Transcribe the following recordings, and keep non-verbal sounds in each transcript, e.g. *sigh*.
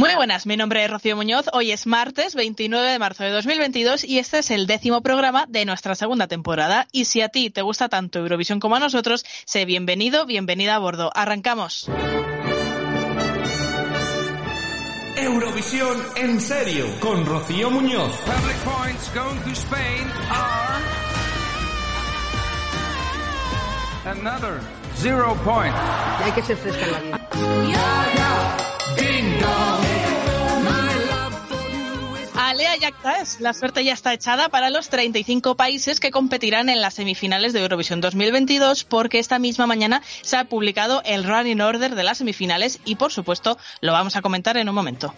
Muy buenas, mi nombre es Rocío Muñoz. Hoy es martes 29 de marzo de 2022 y este es el décimo programa de nuestra segunda temporada. Y si a ti te gusta tanto Eurovisión como a nosotros, sé bienvenido, bienvenida a bordo. Arrancamos. Eurovisión en serio con Rocío Muñoz. Public points going to Spain are another zero point. Hay que ser fresca en la vida. Alea Yacta es la suerte ya está echada para los 35 países que competirán en las semifinales de Eurovisión 2022 porque esta misma mañana se ha publicado el running order de las semifinales y por supuesto lo vamos a comentar en un momento.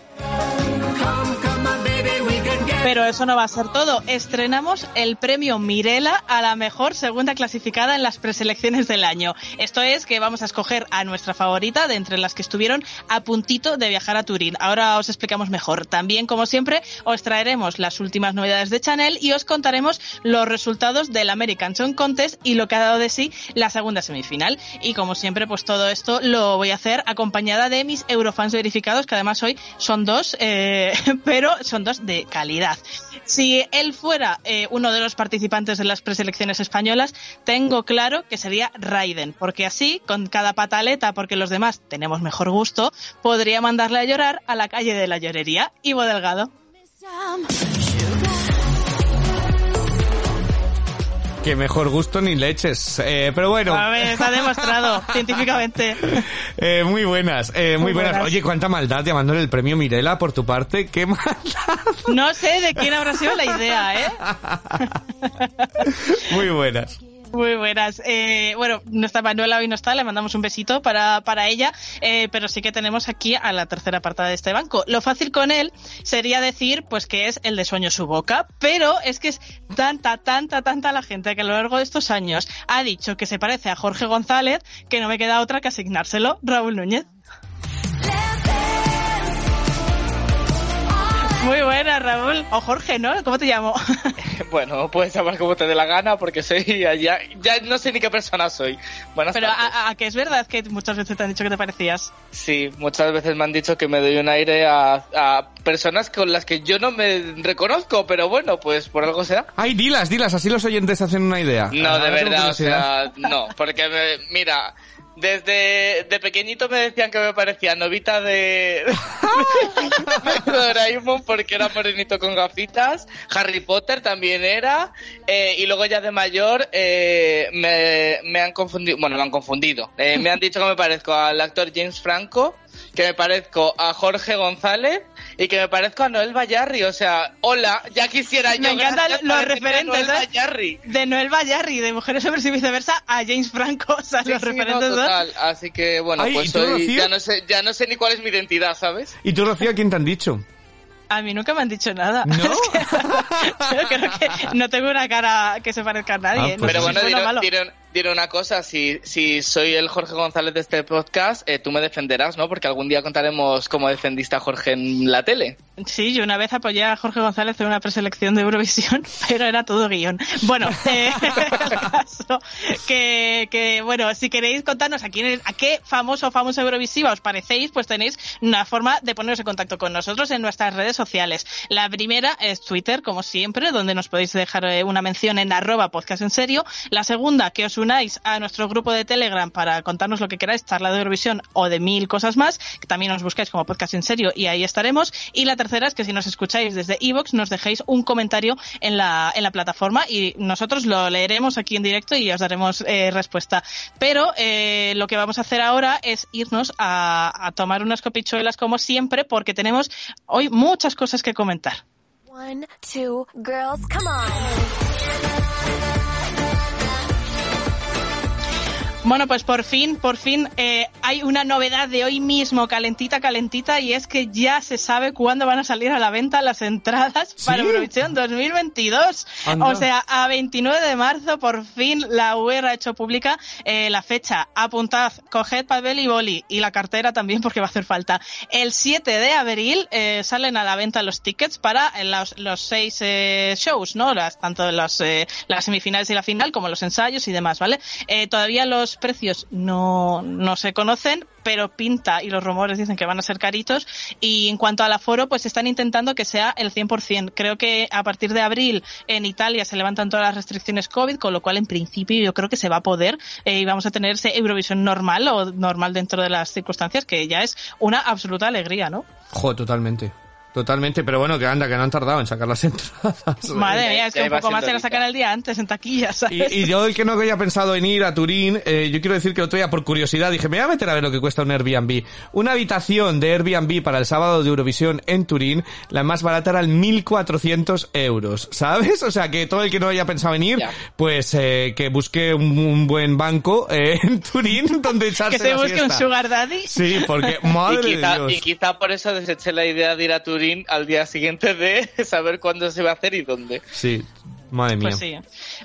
Pero eso no va a ser todo. Estrenamos el premio Mirela a la mejor segunda clasificada en las preselecciones del año. Esto es que vamos a escoger a nuestra favorita de entre las que estuvieron a puntito de viajar a Turín. Ahora os explicamos mejor. También, como siempre, os traeremos las últimas novedades de Chanel y os contaremos los resultados del American Song Contest y lo que ha dado de sí la segunda semifinal. Y como siempre, pues todo esto lo voy a hacer acompañada de mis Eurofans verificados, que además hoy son dos, eh, *laughs* pero son dos de calidad. Si él fuera eh, uno de los participantes de las preselecciones españolas, tengo claro que sería Raiden, porque así, con cada pataleta, porque los demás tenemos mejor gusto, podría mandarle a llorar a la calle de la llorería. Ivo Delgado. Que mejor gusto ni leches. Eh, pero bueno. A ver, está demostrado *laughs* científicamente. Eh, muy buenas, eh, muy, Muy buenas. buenas. Oye, cuánta maldad llamándole el premio Mirela por tu parte. Qué maldad. No sé de quién habrá sido la idea, ¿eh? *laughs* Muy buenas. Muy buenas. Eh, bueno, nuestra Manuela hoy no está, le mandamos un besito para, para ella, eh, pero sí que tenemos aquí a la tercera apartada de este banco. Lo fácil con él sería decir pues que es el de sueño su boca, pero es que es tanta, tanta, tanta la gente que a lo largo de estos años ha dicho que se parece a Jorge González que no me queda otra que asignárselo, Raúl Núñez. Muy buena, Raúl. O Jorge, ¿no? ¿Cómo te llamo? *laughs* *laughs* Bueno, puedes llamar como te dé la gana porque soy ya, ya no sé ni qué persona soy. Buenas Pero a, a que es verdad que muchas veces te han dicho que te parecías. Sí, muchas veces me han dicho que me doy un aire a, a personas con las que yo no me reconozco, pero bueno, pues por algo será. Ay, dilas, dilas, así los oyentes hacen una idea. No, Ahora de verdad, o sea, no, porque me- mira, desde de pequeñito me decían que me parecía novita de, *laughs* de Doraemon porque era morenito con gafitas, Harry Potter también era, eh, y luego ya de mayor eh, me, me han confundido, bueno, me han confundido, Eh, me han dicho que me parezco al actor James Franco, que me parezco a Jorge González y que me parezco a Noel Bayarri, o sea, hola, ya quisiera yo Me encantan los referentes, Noel ¿eh? De Noel Bayarri, de Mujeres Hombres y viceversa, a James Franco, o sea, Sí, los sí, referentes no, dos. total. Así que bueno, Ay, ¿y pues soy, ya no sé, ya no sé ni cuál es mi identidad, ¿sabes? ¿Y tú, Rocío, a quién te han dicho? A mí nunca me han dicho nada. ¿No? *laughs* Es que- *laughs* creo que no tengo una cara que se parezca a nadie. Ah, pues Pero bueno, diré, diré una cosa, si, si soy el Jorge González de este podcast, eh, tú me defenderás, ¿no? Porque algún día contaremos cómo defendiste a Jorge en la tele. Sí, yo una vez apoyé a Jorge González en una preselección de Eurovisión, *laughs* pero era todo guion. Bueno, *laughs* eh, *laughs* el caso que, que, bueno, si queréis contarnos a quién, a qué famoso o famosa Eurovisiva os parecéis, pues tenéis una forma de poneros en contacto con nosotros en nuestras redes sociales. La primera es Twitter, como siempre, donde nos podéis dejar eh, una mención en arroba podcast en serio. La segunda, que os unáis a nuestro grupo de Telegram para contarnos lo que queráis, charla de Eurovisión o de mil cosas más, que también os buscáis como podcast en serio y ahí estaremos. Y la tercera es que si nos escucháis desde iVoox, nos dejéis un comentario en la, en la plataforma y nosotros lo leeremos aquí en directo y os daremos eh, respuesta. Pero eh, lo que vamos a hacer ahora es irnos a, a tomar unas copichuelas como siempre porque tenemos hoy muchas cosas que comentar. One, two, girls, come on. Bueno, pues por fin, por fin eh, hay una novedad de hoy mismo, calentita, calentita, y es que ya se sabe cuándo van a salir a la venta las entradas ¿Sí? para Eurovisión 2022. Anda. O sea, a 29 de marzo por fin la UER ha hecho pública eh, la fecha. Apuntad, coged papel y boli y la cartera también porque va a hacer falta. El 7 de abril eh, salen a la venta los tickets para eh, los, los seis eh, shows, ¿no? Las, tanto los, eh, las semifinales y la final como los ensayos y demás, ¿vale? Eh, todavía los los precios no, no se conocen, pero pinta y los rumores dicen que van a ser caritos. Y en cuanto al aforo, pues están intentando que sea el 100%. Creo que a partir de abril en Italia se levantan todas las restricciones COVID, con lo cual en principio yo creo que se va a poder eh, y vamos a tener ese Eurovisión normal o normal dentro de las circunstancias, que ya es una absoluta alegría, ¿no? Jo, totalmente. Totalmente, pero bueno, que anda, que no han tardado en sacar las *laughs* entradas. Madre mía, es que un poco más se siendo la sacan el día antes en taquillas, Y, ¿sabes? y yo el que no había pensado en ir a Turín, eh, yo quiero decir que el otro día por curiosidad dije, me voy a meter a ver lo que cuesta un Airbnb. Una habitación de Airbnb para el sábado de Eurovisión en Turín, la más barata era el 1.400 euros, ¿sabes? O sea que todo el que no haya pensado en ir, Ya. pues eh, que busque un, un buen banco eh, en Turín *laughs* donde echarse que se la busque un sugar daddy. Sí, porque Y madre de Dios. y quizá por eso deseché la idea de ir a Turín al día siguiente de *laughs* saber cuándo se va a hacer y dónde. Sí, madre mía. Pues sí.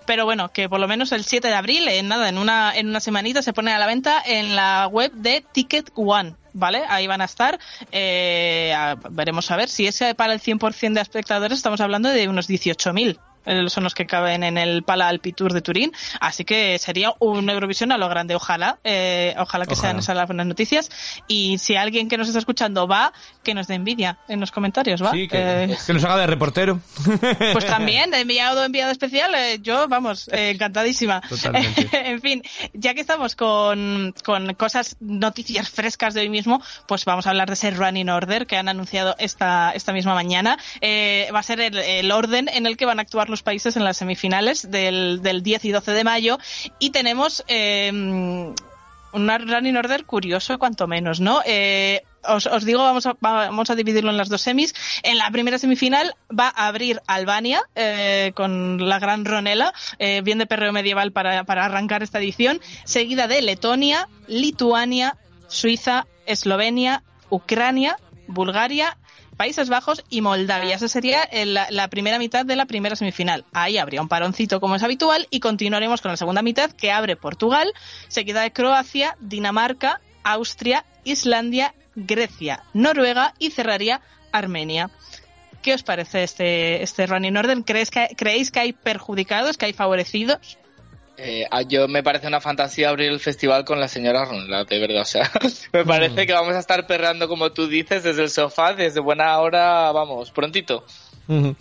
Pero bueno, que por lo menos el 7 de abril, en nada, en una, en una semanita se pone a la venta en la web de Ticket One. ¿Vale? Ahí van a estar. Eh, a- veremos a ver si ese para el 100% de espectadores estamos hablando de unos 18.000. Son los que caben en el Pala Alpi Tour de Turín. Así que sería un Eurovisión a lo grande. Ojalá. eh, ojalá que Ojalá. sean esas las buenas noticias. Y si alguien que nos está escuchando va, que nos dé envidia en los comentarios, ¿va? Sí, que, Eh, que nos haga de reportero. *laughs* pues también, de enviado enviado especial, eh, yo, vamos, eh, encantadísima. Totalmente. *laughs* en fin, ya que estamos con, con cosas, noticias frescas de hoy mismo, pues vamos a hablar de ese running order que han anunciado esta, esta misma mañana. Eh, va a ser el, el orden en el que van a actuar los países en las semifinales del, del 10 y 12 de mayo. Y tenemos eh, un running order curioso, cuanto menos, ¿no? Eh, os, os digo, vamos a, vamos a dividirlo en las dos semis. En la primera semifinal va a abrir Albania eh, con la gran Ronela, eh, bien de perreo medieval para, para arrancar esta edición, seguida de Letonia, Lituania, Suiza, Eslovenia, Ucrania, Bulgaria, Países Bajos y Moldavia. Esa sería la, la primera mitad de la primera semifinal. Ahí habría un paroncito como es habitual y continuaremos con la segunda mitad que abre Portugal, seguida de Croacia, Dinamarca, Austria, Islandia, Grecia, Noruega y cerraría Armenia. ¿Qué os parece este, este running order? ¿Creéis que, ¿Creéis que hay perjudicados, que hay favorecidos? Eh, a- yo me parece una fantasía abrir el festival con la señora Ronla, de verdad. O sea, *laughs* me parece que vamos a estar perrando como tú dices desde el sofá, desde buena hora, vamos, prontito. Ujú.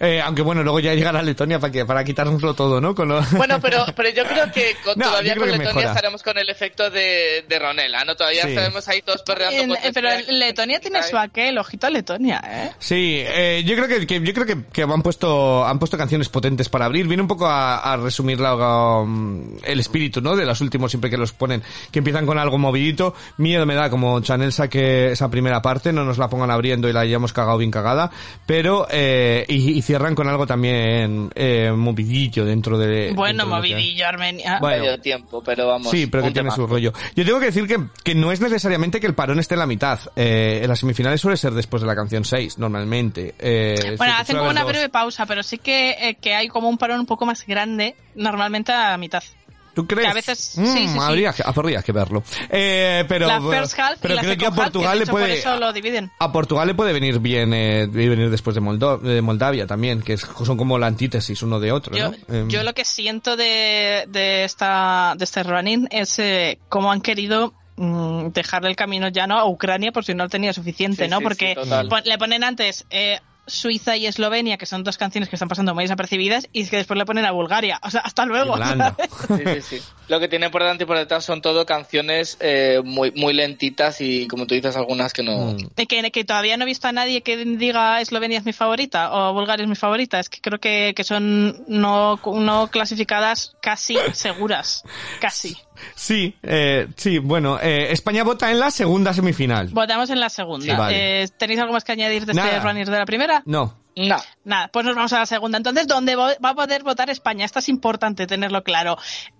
Eh, aunque bueno, luego ya llegará Letonia para que para quitárnoslo todo, ¿no? Con lo- Bueno, pero, pero yo creo que *laughs* con- No, todavía creo con que Letonia mejora. estaremos con el efecto de, de Ronela, ¿no? Todavía Sí. estaremos ahí todos perreando. En- eh, pero Letonia. Letonia tiene su aquel, ojito a Letonia, ¿eh? Sí, eh, yo creo que, que- yo creo que, que han puesto han puesto canciones potentes para abrir. Viene un poco a, a resumir la, um, el espíritu, ¿no? De los últimos siempre que los ponen, que empiezan con algo movidito. Miedo me da como Chanel saque esa primera parte, no nos la pongan abriendo y la hayamos cagado bien cagada, pero eh, y, y cierran con algo también eh, movidillo dentro de. Bueno, dentro de movidillo Armenia. Bueno. medio tiempo, pero vamos. Sí, pero que tiene su rollo. Yo tengo que decir que, que no es necesariamente que el parón esté en la mitad. Eh, en las semifinales suele ser después de la canción 6, normalmente. Eh, Bueno, hacen como una dos. breve pausa, pero sí que, eh, que hay como un parón un poco más grande, normalmente a mitad. ¿Tú crees? que a veces- Mm, sí, sí, sí. habría, que- habría que verlo. Eh, pero, la first half pero y la creo que a half, Portugal de le puede... por eso lo dividen. A Portugal le puede venir bien, eh, venir después de, Moldo- de Moldavia también, que es- son como la antítesis uno de otro, Yo, ¿no? Em, yo lo que siento de, de esta de este running es eh, cómo han querido mm, dejarle el camino llano a Ucrania por si no lo tenía suficiente, Sí, ¿no? sí, Porque sí, le ponen antes eh, Suiza y Eslovenia, que son dos canciones que están pasando muy desapercibidas, y es que después le ponen a Bulgaria. O sea, hasta luego. Irlanda. *laughs* ¿sabes? Sí, sí, sí. Lo que tiene por delante y por detrás son todo canciones eh, muy, muy lentitas y, como tú dices, algunas que no. Mm. Y Que, que todavía no he visto a nadie que diga Eslovenia es mi favorita o Bulgaria es mi favorita. Es que creo que, que son no, no clasificadas casi seguras. Casi. Sí, eh, sí, bueno, eh, España vota en la segunda semifinal. Votamos en la segunda. Sí, vale. Eh, ¿Tenéis algo más que añadir de Nada. este runner de la primera? No. No. Nada, pues nos vamos a la segunda. Entonces, ¿dónde va a poder votar España? Esto es importante tenerlo claro.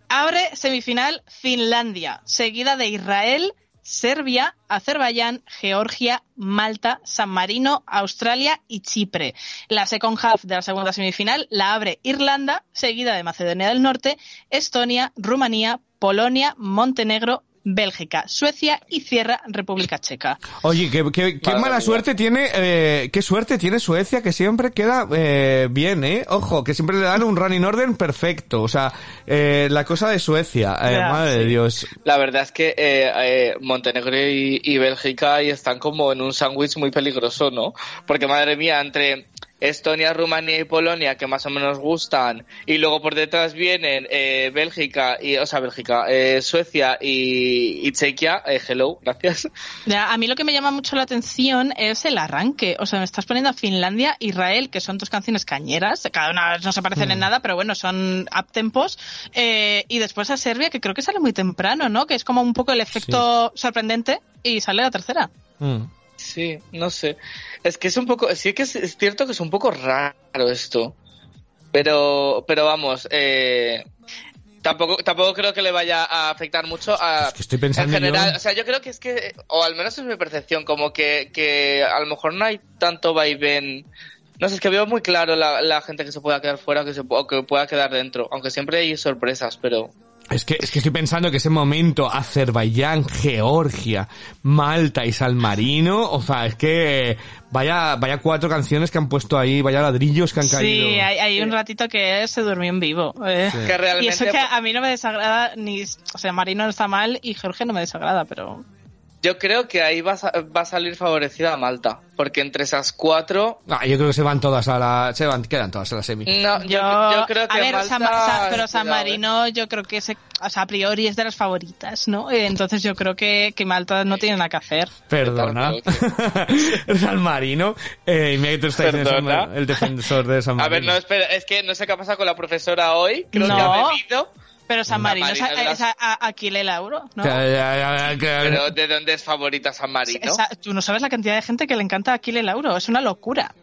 Abre semifinal Finlandia, seguida de Israel, Serbia, Azerbaiyán, Georgia, Malta, San Marino, Australia y Chipre. La second half de la segunda semifinal la abre Irlanda, seguida de Macedonia del Norte, Estonia, Rumanía, Polonia, Montenegro, Bélgica, Suecia y cierra República Checa. Oye, qué, qué- qué Madre mala suerte tiene, eh, qué suerte tiene Suecia, que siempre queda eh, bien, ¿eh? Ojo, que siempre le dan un running order perfecto. O sea, eh, la cosa de Suecia, eh, Ya, madre de. Dios. La verdad es que eh, eh, Montenegro y, y Bélgica ahí están como en un sándwich muy peligroso, ¿no? Porque madre mía, entre Estonia, Rumanía y Polonia, que más o menos gustan, y luego por detrás vienen eh, Bélgica, y, o sea, Bélgica, eh, Suecia y, y Chequia, eh, hello, *laughs* gracias. Ya, a mí lo que me llama mucho la atención es el arranque. O sea, me estás poniendo a Finlandia, Israel, que son dos canciones cañeras, cada una no se parecen en nada, pero bueno, son uptempos. Eh, y después a Serbia, que creo que sale muy temprano, ¿no? Que es como un poco el efecto sorprendente y sale la tercera. Mm. Sí, no sé. Es que es un poco, sí que es, es cierto que es un poco raro esto. Pero, pero vamos, eh, tampoco, tampoco creo que le vaya a afectar mucho a, Es que estoy pensando en general. yo- O sea, yo creo que es que, o al menos es mi percepción, como que, que a lo mejor no hay tanto vaivén. No sé, es que veo muy claro la, la gente que se pueda quedar fuera que se, o que pueda quedar dentro. Aunque siempre hay sorpresas, pero. Es que, es que estoy pensando que ese momento Azerbaiyán, Georgia, Malta y San Marino, o sea, es que vaya, vaya cuatro canciones que han puesto ahí, vaya ladrillos que han caído. Sí, hay, hay un ratito que se durmió en vivo. eh. Que realmente. Y eso que a mí no me desagrada, ni, o sea, Marino no está mal y Georgia no me desagrada, pero... Yo creo que ahí va a, va a salir favorecida Malta. Porque entre esas cuatro Ah, yo creo que se van todas a la, se van, quedan todas a la semi. No, yo, Yo, creo que a ver, Malta, San, Sa- pero San cuidado, ¿eh? Marino yo creo que se, o sea, a priori es de las favoritas, ¿no? Entonces yo creo que, que Malta no tiene nada que hacer. Perdona. *laughs* San Marino. Eh. Mar- el defensor de San A Marino. ver, no, espera, es que no sé qué ha pasado con la profesora hoy. Creo No. que ha bebido. Pero San San Marino es, Marino es es a- a- Aquile Lauro, ¿no? Pero ¿de dónde es favorita San Marino? Esa- tú no sabes la cantidad de gente que le encanta a Aquile Lauro, es una locura.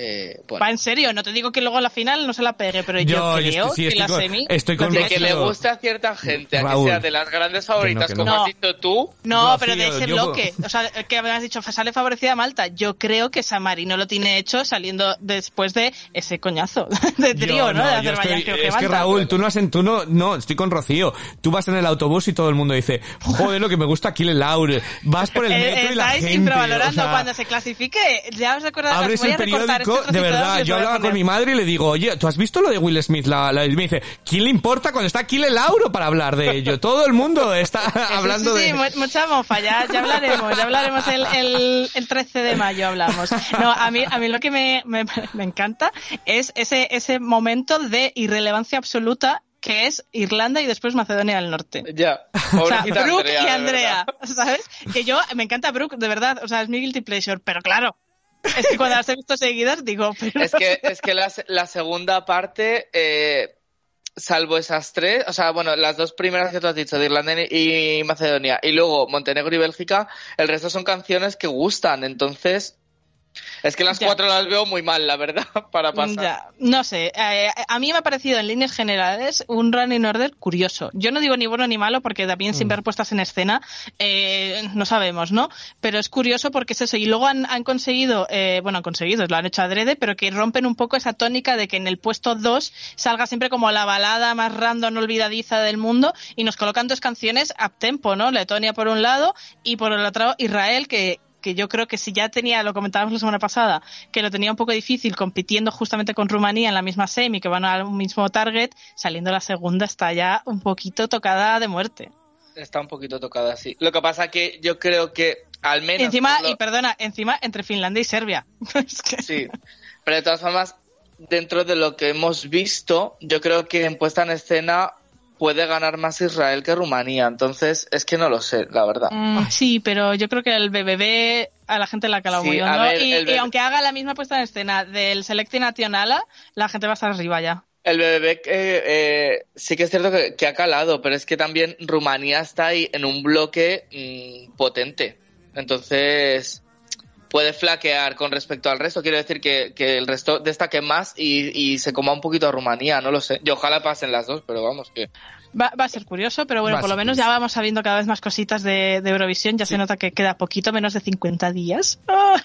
Eh, bueno. Va en serio, no te digo que luego a la final no se la pegue, pero yo, creo estoy- sí, que estoy la con- semi... estoy con De que le gusta a cierta gente, a que sea de las grandes favoritas, Que no, que como no. has dicho tú. No, pero de ese yo- bloque. O sea, que me has dicho, sale favorecida Malta. Yo creo que San Marino lo tiene hecho saliendo después de ese coñazo *laughs* de trío, Yo ¿no? De yo Azerbaiyán, estoy- creo que es que Malta. Raúl, tú no has en, tú no, no, estoy con Rocío. Tú vas en el autobús y todo el mundo dice, joder, lo que me gusta aquí el Laure. Vas por el Eh, metro y la estáis gente. infravalorando o sea, cuando se clasifique. Ya os recordarás, Abres voy a recortar *laughs* de verdad. Yo hablaba con mi madre y le digo, oye, ¿tú has visto lo de Will Smith? La, la- y me dice, ¿quién le importa cuando está aquí el Lauro para hablar de ello? Todo el mundo está *laughs* Sí, hablando sí, sí, de... mu- mucha mofa, ya, ya hablaremos, ya hablaremos el, el, el 13 de mayo hablamos. No, a mí, a mí lo que me, me, me encanta es ese, ese momento de irrelevancia absoluta que es Irlanda y después Macedonia del Norte. Ya. O sea, Brooke Andrea, y Andrea. ¿sabes? Que yo, me encanta Brooke, de verdad, o sea, es mi guilty pleasure, pero claro, es que cuando las he visto seguidas digo, pero... Es que, es que la, segunda parte, eh, salvo esas tres, o sea, bueno, las dos primeras que tú has dicho, de Irlanda y Macedonia, y luego Montenegro y Bélgica, el resto son canciones que gustan, entonces... Es que las Ya. cuatro las veo muy mal, la verdad, *laughs* para pasar. Ya, no sé, eh, a mí me ha parecido en líneas generales un running order curioso. Yo no digo ni bueno ni malo porque también sin ver puestas en escena eh, no sabemos, ¿no? Pero es curioso porque es eso. Y luego han, han conseguido, eh, bueno, han conseguido, lo han hecho adrede, pero que rompen un poco esa tónica de que en el puesto 2 salga siempre como la balada más random, olvidadiza del mundo y nos colocan dos canciones a tempo, ¿no? Letonia por un lado y por el otro Israel que que yo creo que si ya tenía, lo comentábamos la semana pasada, que lo tenía un poco difícil compitiendo justamente con Rumanía en la misma semi, que van al mismo target, saliendo la segunda está ya un poquito tocada de muerte. Está un poquito tocada, sí. Lo que pasa que yo creo que al menos... encima, lo- y perdona, encima entre Finlandia y Serbia. *laughs* Es que- Sí, pero de todas formas, dentro de lo que hemos visto, yo creo que en puesta en escena puede ganar más Israel que Rumanía. Entonces, es que no lo sé, la verdad. Mm, sí, pero yo creo que el BBB a la gente la ha calado Sí, muy hondo. ver, y, aunque haga la misma puesta en escena del Selecti Nacionala, la gente va a estar arriba ya. El BBB eh, eh, sí que es cierto que, que ha calado, pero es que también Rumanía está ahí en un bloque mm, potente. Entonces, puede flaquear con respecto al resto. Quiero decir que, que el resto destaque más y, y se coma un poquito a Rumanía, no lo sé. Y ojalá pasen las dos, pero vamos, que... Va, va a ser curioso, pero bueno, Va por lo menos ya vamos sabiendo cada vez más cositas de, de Eurovisión. Ya se nota que queda poquito, menos de 50 días. *laughs* ¡Ah!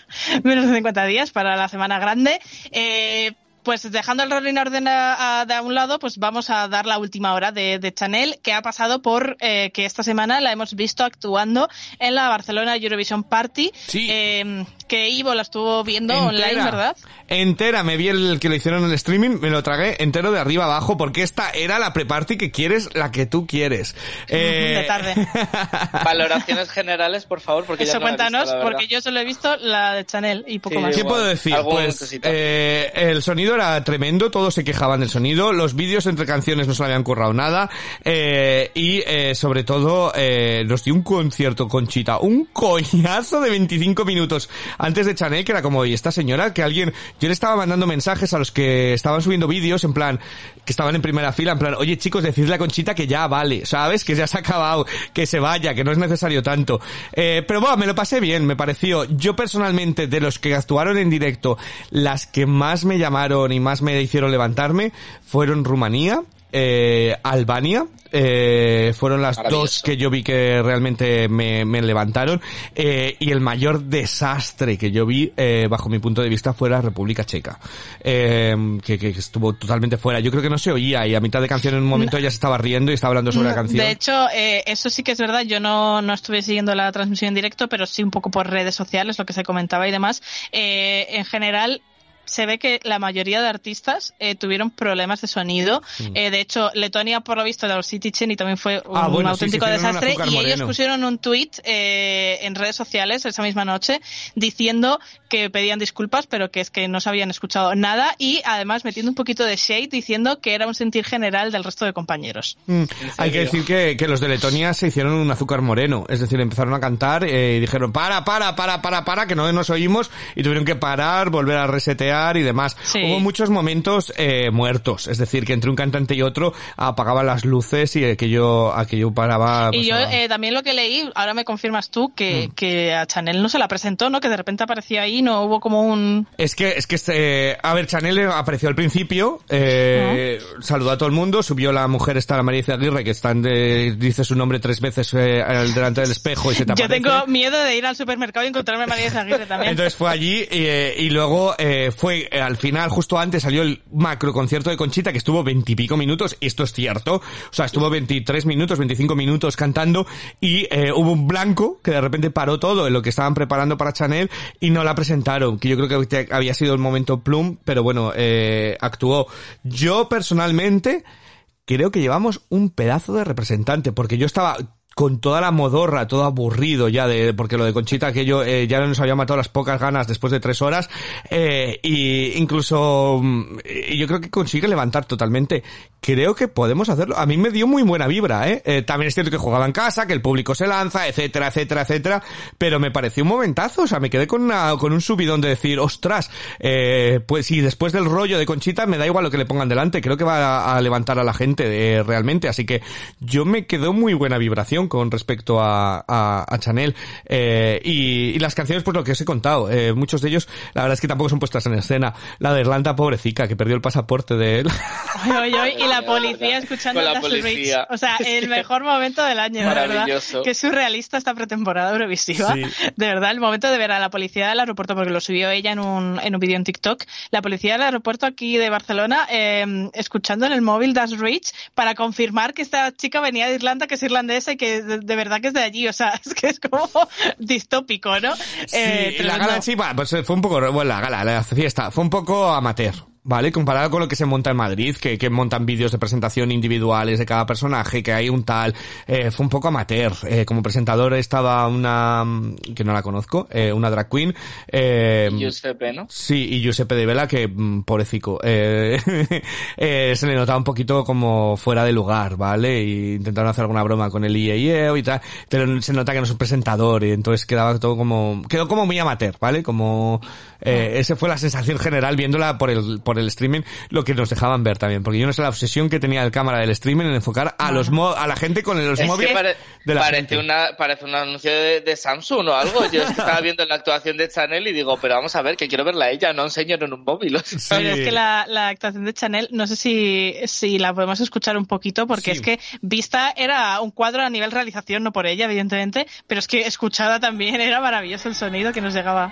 menos de 50 días para la semana grande. Eh, pues dejando el Rolling Orden a, a- de a un lado, pues vamos a dar la última hora de, de Chanel, que ha pasado por eh, que esta semana la hemos visto actuando en la Barcelona Eurovision Party, Sí. eh, que Ivo la estuvo viendo online, ¿verdad? Entera, me vi el que lo hicieron en el streaming, me lo tragué entero de arriba abajo, porque esta era la pre-party que quieres, la que tú quieres. *laughs* Eh, De tarde. *laughs* Valoraciones generales, por favor, porque ya Eso no la he visto, cuéntanos, porque yo solo he visto la de Chanel y poco Sí, más. ¿Qué Igual, puedo decir? Pues eh, el sonido era tremendo, todos se quejaban del sonido, los vídeos entre canciones no se le habían currado nada eh, y eh, sobre todo eh, nos dio un concierto Conchita, un coñazo de 25 minutos antes de Chanel que era como, y esta señora que alguien, yo le estaba mandando mensajes a los que estaban subiendo vídeos en plan, que estaban en primera fila, en plan, oye chicos, decidle a Conchita que ya vale, ¿sabes? Que ya se ha acabado, que se vaya, que no es necesario tanto. Eh, pero bueno, me lo pasé bien, me pareció. Yo personalmente, de los que actuaron en directo, las que más me llamaron y más me hicieron levantarme fueron Rumanía, eh, Albania, eh, fueron las dos que yo vi que realmente me, me levantaron eh, y el mayor desastre que yo vi eh, bajo mi punto de vista fue la República Checa eh, que, que- estuvo totalmente fuera yo creo que no se oía y a mitad de canción en un momento ya se estaba riendo y estaba hablando sobre la canción De hecho, eh, eso sí que es verdad. Yo no, no estuve siguiendo la transmisión en directo, pero sí un poco por redes sociales, lo que se comentaba y demás. Eh, en general, se ve que la mayoría de artistas eh, tuvieron problemas de sonido. Eh, de hecho, Letonia, por lo visto, de los City Chen y también fue un Mm. Ah, bueno, auténtico desastre. Y ellos pusieron un tweet eh, en redes sociales esa misma noche diciendo que pedían disculpas, pero que es que no se habían escuchado nada y además metiendo un poquito de shade diciendo que era un sentir general del resto de compañeros. Mm, Hay que decir que, que los de Letonia se hicieron un azúcar moreno, es decir, empezaron a cantar eh, y dijeron para, para, para, para, para, que no nos oímos y tuvieron que parar, volver a resetear y demás. Sí. Hubo muchos momentos eh, muertos, es decir, que entre un cantante y otro apagaban las luces y aquello, aquello paraba. Y pues, yo eh, también lo que leí, ahora me confirmas tú, que, Mm. que a Chanel no se la presentó, ¿no? Que de repente apareció ahí, no hubo como un... Es que, es que, a ver, Chanel apareció al principio, eh, saludó a todo el mundo, subió la mujer esta, la María Aguirre, que está en de- dice su nombre tres veces eh, delante del espejo y se te *laughs* Yo aparece. tengo miedo de ir al supermercado y encontrarme a María Zaguirre también. Entonces fue allí eh, y luego eh, fue eh, al final, justo antes salió el macro concierto de Conchita que estuvo veintipico minutos, esto es cierto, o sea, estuvo 23 minutos, 25 minutos cantando y eh, hubo un blanco que de repente paró todo en lo que estaban preparando para Chanel y no la presentaron, que yo creo que había sido el momento plum, pero bueno, eh, actuó. Yo personalmente creo que llevamos un pedazo de representante, porque yo estaba con toda la modorra, todo aburrido ya de, porque lo de Conchita aquello eh, ya nos había matado las pocas ganas después de tres horas, eh, y incluso, mm, y yo creo que consigue levantar totalmente. Creo que podemos hacerlo. A mí me dio muy buena vibra, ¿eh? Eh, también es cierto que jugaba en casa, que el público se lanza, etcétera, etcétera, etcétera, pero me pareció un momentazo, o sea, me quedé con una, con un subidón de decir, ostras, eh, pues si después del rollo de Conchita me da igual lo que le pongan delante, creo que va a, levantar a la gente eh, realmente, así que yo me quedó muy buena vibración con respecto a, a, a Chanel eh, y, y las canciones pues lo que os he contado, eh, muchos de ellos la verdad es que tampoco son puestas en escena, la de Irlanda pobrecita que perdió el pasaporte de él. Ay, y la policía escuchando Con la policía. O sea, el mejor momento del año, de verdad. Qué surrealista esta pretemporada Eurovisiva. Sí. De verdad, el momento de ver a la policía del aeropuerto, porque lo subió ella en un, en un vídeo en TikTok, la policía del aeropuerto aquí de Barcelona, eh, escuchando en el móvil Das Rich para confirmar que esta chica venía de Irlanda, que es irlandesa y que de, de verdad que es de allí. O sea, *laughs* es que es como *laughs* distópico, ¿no? Sí, Eh, la gala sí, va, pues fue un poco, bueno, la gala, la fiesta, fue un poco amateur. ¿Vale? Comparado con lo que se monta en Madrid, que, que montan vídeos de presentación individuales de cada personaje, que hay un tal, eh, fue un poco amateur. Eh, como presentador estaba una, mm, que no la conozco, eh, una drag queen, eh, Giuseppe, ¿no? Sí, y Giuseppe de Vela, que mm, pobrecito, eh, *laughs* eh, se le notaba un poquito como fuera de lugar, ¿vale? Y intentaron hacer alguna broma con el IEIEO y tal, pero se nota que no es un presentador y entonces quedaba todo como, quedó como muy amateur, ¿vale? Como, eh, esa fue la sensación general viéndola por el, por el streaming, lo que nos dejaban ver también, porque yo no sé la obsesión que tenía el cámara del streaming en enfocar a los mo- a la gente con los Es móviles que pare- de la parece, gente. una, parece un anuncio de, de Samsung o algo. Yo es que estaba viendo la actuación de Chanel y digo, pero vamos a ver, que quiero verla a ella, no un señor en un móvil. *laughs* o sea. Pero es Sí. que la, la actuación de Chanel, no sé si, si la podemos escuchar un poquito, porque Sí. es que vista era un cuadro a nivel realización, no por ella, evidentemente, pero es que escuchada también era maravilloso el sonido que nos llegaba.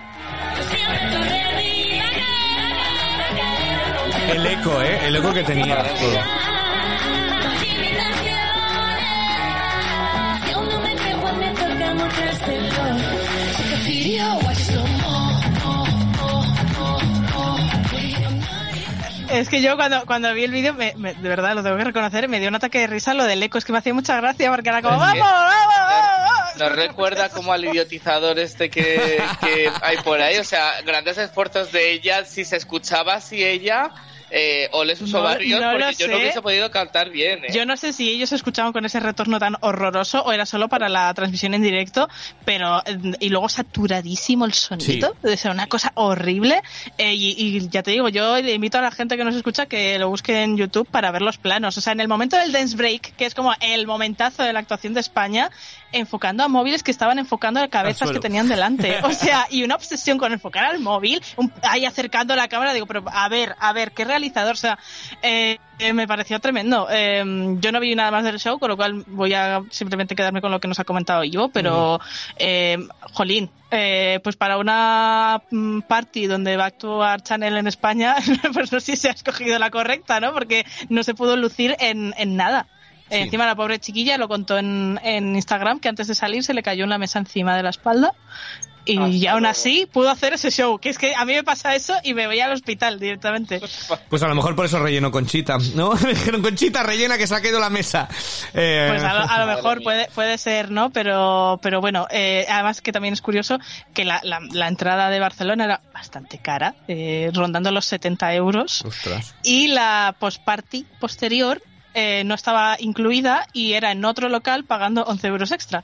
El eco, ¿eh? El eco que tenía. Es que yo cuando, cuando vi el vídeo, me- me- de verdad lo tengo que reconocer, me dio un ataque de risa lo del eco, es que me hacía mucha gracia porque era como, ¡vamos, vamos, vamos! Nos recuerda como al idiotizador este que, que hay por ahí. O sea, grandes esfuerzos de ella. Si se escuchaba así ella, eh, ole sus No- ovarios, no porque yo no sé. hubiese podido cantar bien. ¿eh? Yo no sé si ellos escuchaban con ese retorno tan horroroso o era solo para la transmisión en directo, pero eh, y luego saturadísimo el sonido, debe ser una cosa horrible. Eh, y, y ya te digo, yo le invito a la gente que nos escucha que lo busque en YouTube para ver los planos. O sea, en el momento del dance break, que es como el momentazo de la actuación de España, enfocando a móviles que estaban enfocando a cabezas que tenían delante. O sea, y una obsesión con enfocar al móvil, un- ahí acercando la cámara, digo, pero a ver, a ver, qué realizador, o sea, eh, eh, me pareció tremendo. Eh, yo no vi nada más del show, con lo cual voy a simplemente quedarme con lo que nos ha comentado Ivo, pero, eh, jolín, eh, pues para una mm, party donde va a actuar Chanel en España, *laughs* pues no sé si se ha escogido la correcta, ¿no? Porque no se pudo lucir en, en nada. Sí. Encima la pobre chiquilla lo contó en, en Instagram que antes de salir se le cayó una mesa encima de la espalda y Hasta aún luego. así pudo hacer ese show. Que es que a mí me pasa eso y me voy al hospital directamente. *laughs* Pues a lo mejor por eso relleno Conchita, ¿no? *laughs* Me dijeron, Conchita, rellena que se ha caído la mesa. Eh, Pues a lo, a lo *laughs* mejor puede, puede ser, ¿no? Pero, pero bueno, eh, además que también es curioso que la, la, la entrada de Barcelona era bastante cara, eh, rondando los 70 euros. Ostras. Y la post-party posterior eh, no estaba incluida y era en otro local pagando 11 euros extra.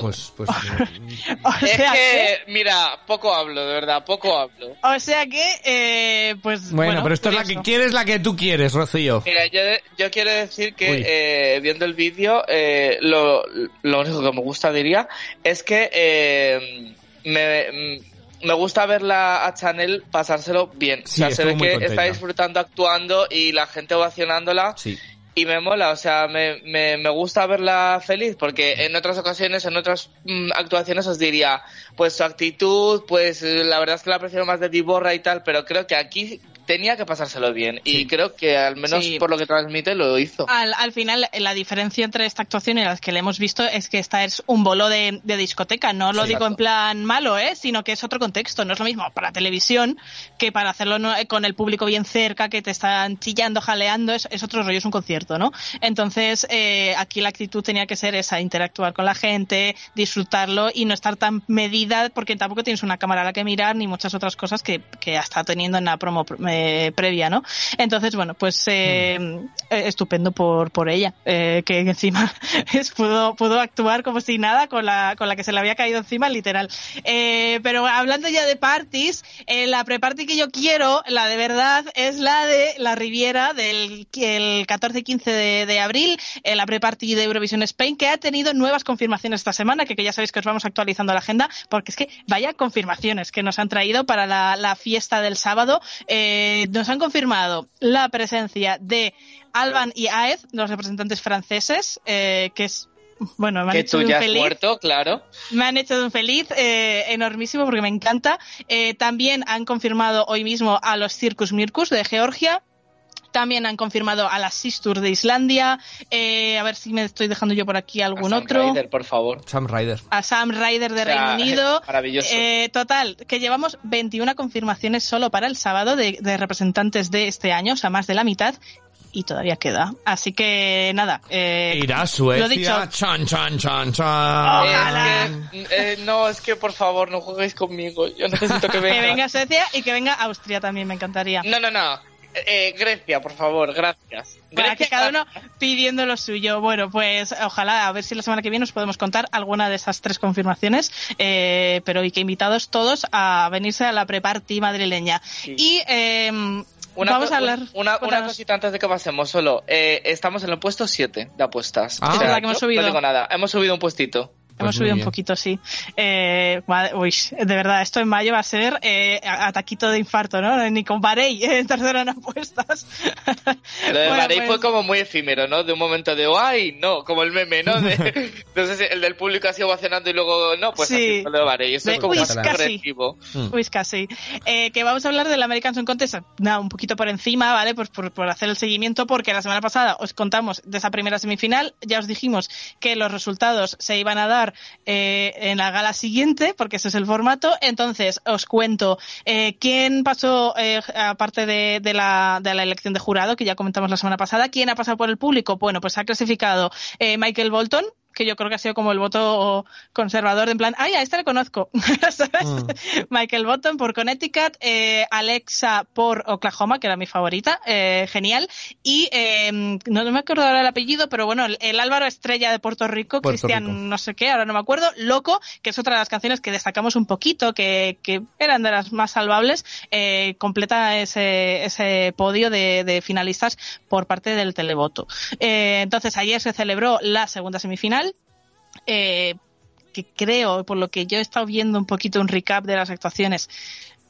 Pues, *laughs* pues... O Es sea que, mira, poco hablo, de verdad, poco hablo. O sea que, eh, pues. Bueno, pero esto es la que quieres, la que tú quieres, Rocío. Mira, yo, yo quiero decir que eh, viendo el vídeo, eh, lo, lo único que me gusta, diría, es que eh, me, mm, me gusta verla a Chanel pasárselo bien. Sí, o sea, se ve que contenta. está disfrutando actuando y la gente ovacionándola. Sí. Y me mola, o sea, me, me, me gusta verla feliz, porque en otras ocasiones, en otras mm, actuaciones os diría, pues su actitud, pues la verdad es que la prefiero más de Diborra y tal, pero creo que aquí tenía que pasárselo bien. Y creo que al menos Sí. por lo que transmite lo hizo. Al, al final, la diferencia entre esta actuación y las que le hemos visto es que esta es un bolo de, de discoteca. No lo Sí. digo en plan malo, ¿eh? sino que es otro contexto. No es lo mismo para televisión que para hacerlo no- eh, con el público bien cerca, que te están chillando, jaleando. Es, es otro rollo, es un concierto, ¿no? Entonces, eh, aquí la actitud tenía que ser esa, interactuar con la gente, disfrutarlo y no estar tan medida porque tampoco tienes una cámara a la que mirar ni muchas otras cosas que, que está teniendo en la promo eh, previa, ¿no? Entonces, bueno, pues eh, eh, estupendo por, por ella, eh, que encima *laughs* es, pudo, pudo actuar como si nada con la, con la que se le había caído encima, literal. Eh, pero hablando ya de parties, eh, la pre-party que yo quiero, la de verdad, es la de la Riviera del el 14 y 15 de, de abril, eh, la pre-party de Eurovisión Spain, que ha tenido nuevas confirmaciones esta semana, que, que ya sabéis que os vamos actualizando la agenda, porque es que vaya confirmaciones que nos han traído para la, la fiesta del sábado. Eh, nos han confirmado la presencia de Alban y Aed, los representantes franceses, eh, que es bueno, me han Que hecho tú un has feliz. muerto, claro. Me han hecho de un feliz eh, enormísimo porque me encanta. Eh, también han confirmado hoy mismo a los Circus Mircus de Georgia. También han confirmado a las Sisters de Islandia. Eh, a ver si me estoy dejando yo por aquí algún A Sam otro. Ryder, por favor. Sam Ryder. A Sam Ryder de O sea, Reino *laughs* Unido. maravilloso. Eh, total, que llevamos 21 confirmaciones solo para el sábado de, de representantes de este año, o sea, más de la mitad. Y todavía queda. Así que nada. Eh, Irá a Lo Suecia. dicho. Chan, chan, chan, chan. Ojalá. Es que, eh, no, es que por favor no juguéis conmigo. Yo necesito que venga. *laughs* que venga Suecia y que venga Austria también, me encantaría. No, no, no. Eh, Grecia, por favor, gracias. Para Grecia, que cada uno pidiendo lo suyo. Bueno, pues ojalá a ver si la semana que viene os podemos contar alguna de esas tres confirmaciones. Eh, pero y que invitados todos a venirse a la pre-party madrileña. Y eh, Una, vamos a hablar. Una, una cosita antes de que pasemos, solo. Eh, estamos en el puesto 7 de apuestas. Ah. Es verdad que hemos subido. No digo nada, hemos subido un puestito. Hemos muy subido un poquito, sí. Eh, madre- uy, de verdad, esto en mayo va a ser eh, ataquito de infarto, ¿no? Ni con Barey en tercera en apuestas. *laughs* Lo de Bueno, pues- fue como muy efímero, ¿no? De un momento de, ¡ay! No, como el meme, ¿no? De, *laughs* no sé si el del público ha sido ovacionando y luego, no, pues Sí. así fue lo de. Eso De, es como uy, muy casi. Mm. Uy, casi. Eh, que vamos a hablar del American Song Contest, nada, un poquito por encima, ¿vale? Pues por, por hacer el seguimiento, porque la semana pasada os contamos de esa primera semifinal, ya os dijimos que los resultados se iban a dar eh, en la gala siguiente, porque ese es el formato. Entonces, os cuento eh, quién pasó, eh, aparte de, de la, de la elección de jurado, que ya comentamos la semana pasada, quién ha pasado por el público. Bueno, pues ha clasificado eh, Michael Bolton, que yo creo que ha sido como el voto conservador, de en plan, ay, a este le conozco, *laughs* ¿sabes? Mm. Michael Bottom por Connecticut, eh, Alexa por Oklahoma, que era mi favorita, eh, genial, y eh, no, no me acuerdo ahora el apellido, pero bueno, el, el Álvaro Estrella de Puerto Rico, Puerto Cristian Rico. no sé qué, ahora no me acuerdo, Loco, que es otra de las canciones que destacamos un poquito, que, que eran de las más salvables, eh, completa ese, ese podio de, de finalistas por parte del televoto. Eh, entonces ayer se celebró la segunda semifinal, eh, que creo, por lo que yo he estado viendo un poquito un recap de las actuaciones,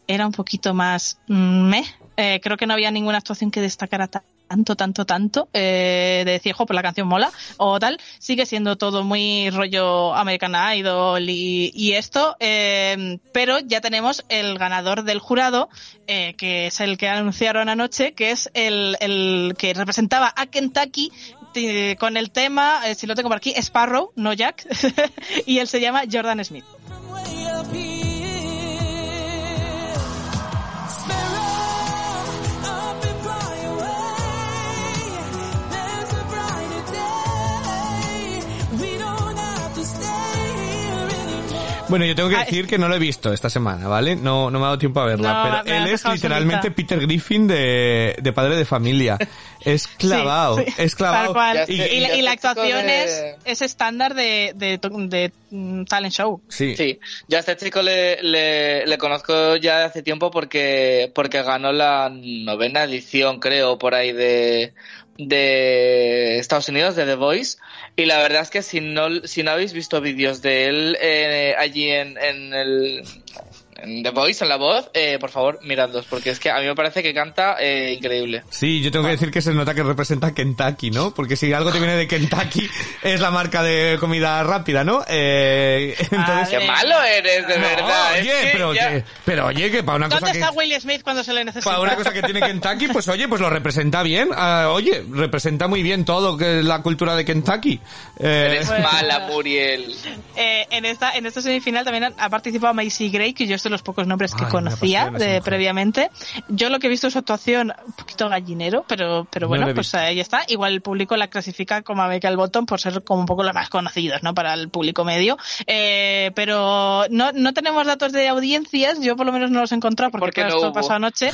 era un poquito más mm, meh. Eh, creo que no había ninguna actuación que destacara ta- tanto, tanto, tanto, eh, de decir, jo, pues la canción mola o tal. Sigue siendo todo muy rollo American Idol y, esto, eh, pero ya tenemos el ganador del jurado, que es el que anunciaron anoche, que es el, el que representaba a Kentucky con el tema, eh, si lo tengo por aquí, Sparrow, no Jack, *laughs* y él se llama Jordan Smith. Bueno, yo tengo que decir que no lo he visto esta semana, ¿vale? No, no me ha dado tiempo a verla, No, pero él es literalmente solita. Peter Griffin de, de padre de familia. *laughs* Es clavado, Sí, sí, es clavado. Tal cual. Ya Y, y la, y la actuación de- es, es estándar de, de, de, mm, talent show. Sí. Sí, yo a este chico le, le, le conozco ya de hace tiempo porque, porque ganó la novena edición, creo, por ahí de, de Estados Unidos, de The Voice. Y la verdad es que si no, si no habéis visto vídeos de él eh, allí en, en el en The Voice, en la voz, eh, por favor, miradlos, porque es que a mí me parece que canta eh, increíble. Sí, yo tengo que decir que se nota que representa Kentucky, ¿no? Porque si algo te viene de Kentucky *laughs* es la marca de comida rápida, ¿no? Eh, *laughs* entonces... ¡Qué malo eres, de No, verdad! es oye, que pero, ya- oye, pero oye, que para una cosa ¿Dónde que... está Will Smith cuando se le necesita? Para una cosa que tiene Kentucky, pues oye, pues lo representa bien. Ah, oye, representa muy bien todo que es la cultura de Kentucky. Eh, Eres Bueno. mala, Muriel. Eh, en esta en esta semifinal también ha, ha participado Macy Gray, que yo es de los pocos nombres que Ay, conocía de, previamente. Yo lo que he visto es su actuación un poquito gallinero, pero pero No bueno, pues ahí está. Igual el público la clasifica como a Michael Bottom por ser como un poco los más conocidos, ¿no? Para el público medio. Eh, pero no, no tenemos datos de audiencias, yo por lo menos no los he encontrado porque, Porque claro, no esto hubo. pasó anoche.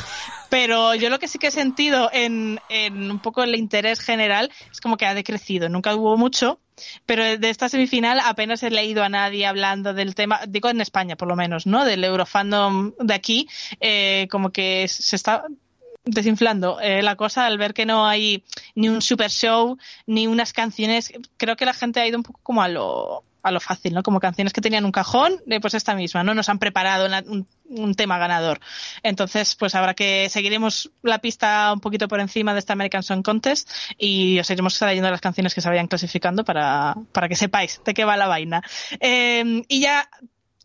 Pero yo lo que sí que he sentido en, en un poco el interés general es como que ha decrecido. Nunca hubo mucho, pero de esta semifinal apenas he leído a nadie hablando del tema, digo en España por lo menos, ¿no? Del Eurofandom de aquí, eh, como que se está desinflando eh, la cosa al ver que no hay ni un super show ni unas canciones creo que la gente ha ido un poco como a lo a lo fácil no como canciones que tenían un cajón eh, pues esta misma no nos han preparado un tema ganador. Entonces pues habrá que seguiremos la pista un poquito por encima de esta American Song Contest y os iremos trayendo las canciones que se vayan clasificando para para que sepáis de qué va la vaina. Eh, y ya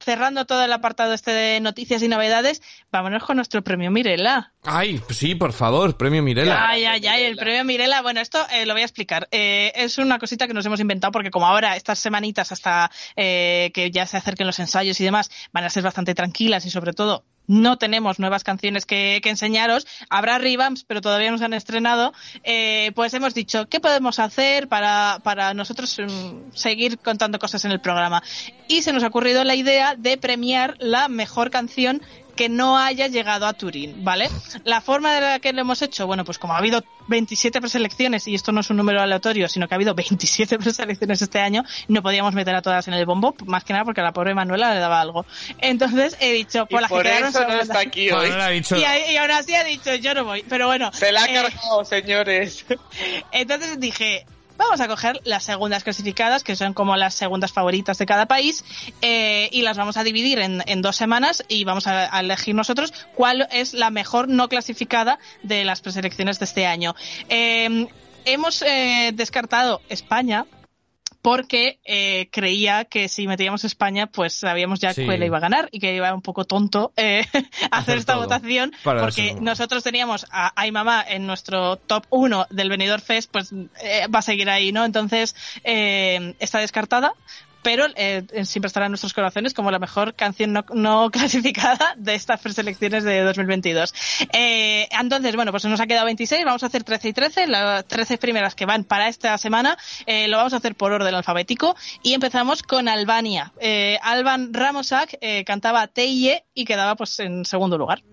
cerrando todo el apartado este de noticias y novedades, vámonos con nuestro premio Mirela. Ay, sí, por favor, premio Mirela. Ay, ay, ay, el premio Mirela. Bueno, esto eh, lo voy a explicar. Eh, es una cosita que nos hemos inventado porque como ahora estas semanitas hasta eh, que ya se acerquen los ensayos y demás van a ser bastante tranquilas y sobre todo no tenemos nuevas canciones que, que enseñaros. Habrá revamps, pero todavía no se han estrenado. Eh, pues hemos dicho, ¿qué podemos hacer para, para nosotros mm, seguir contando cosas en el programa? Y se nos ha ocurrido la idea de premiar la mejor canción que no haya llegado a Turín, ¿vale? La forma de la que lo hemos hecho, bueno, pues como ha habido 27 preselecciones, y esto no es un número aleatorio, sino que ha habido 27 *laughs* preselecciones este año, no podíamos meter a todas en el bombo, más que nada porque a la pobre Manuela le daba algo. Entonces he dicho, Y por las que por quedaron eso no está aquí *laughs* hoy. Ha dicho... Y, y ahora sí ha dicho, yo no voy, pero bueno. Se la ha eh, cargado, señores. *laughs* entonces dije, vamos a coger las segundas clasificadas, que son como las segundas favoritas de cada país, eh, y las vamos a dividir en, en dos semanas y vamos a, elegir nosotros cuál es la mejor no clasificada de las preselecciones de este año. Eh, hemos eh, descartado España porque eh, creía que si metíamos España, pues sabíamos ya Sí. que le iba a ganar y que iba un poco tonto eh, *laughs* hacer esta votación, Para porque eso. nosotros teníamos a Ay Mamá en nuestro top 1 del Benidorm Fest, pues eh, va a seguir ahí, ¿no? Entonces eh, está descartada. Pero eh, siempre estará en nuestros corazones como la mejor canción no, *laughs* clasificada de estas preselecciones de 2022. Eh, entonces, bueno, pues nos ha quedado 26, vamos a hacer 13 y 13, las 13 primeras que van para esta semana, eh, lo vamos a hacer por orden alfabético y empezamos con Albania. Eh, Alban Ramosak eh, cantaba Teye y quedaba pues en segundo lugar.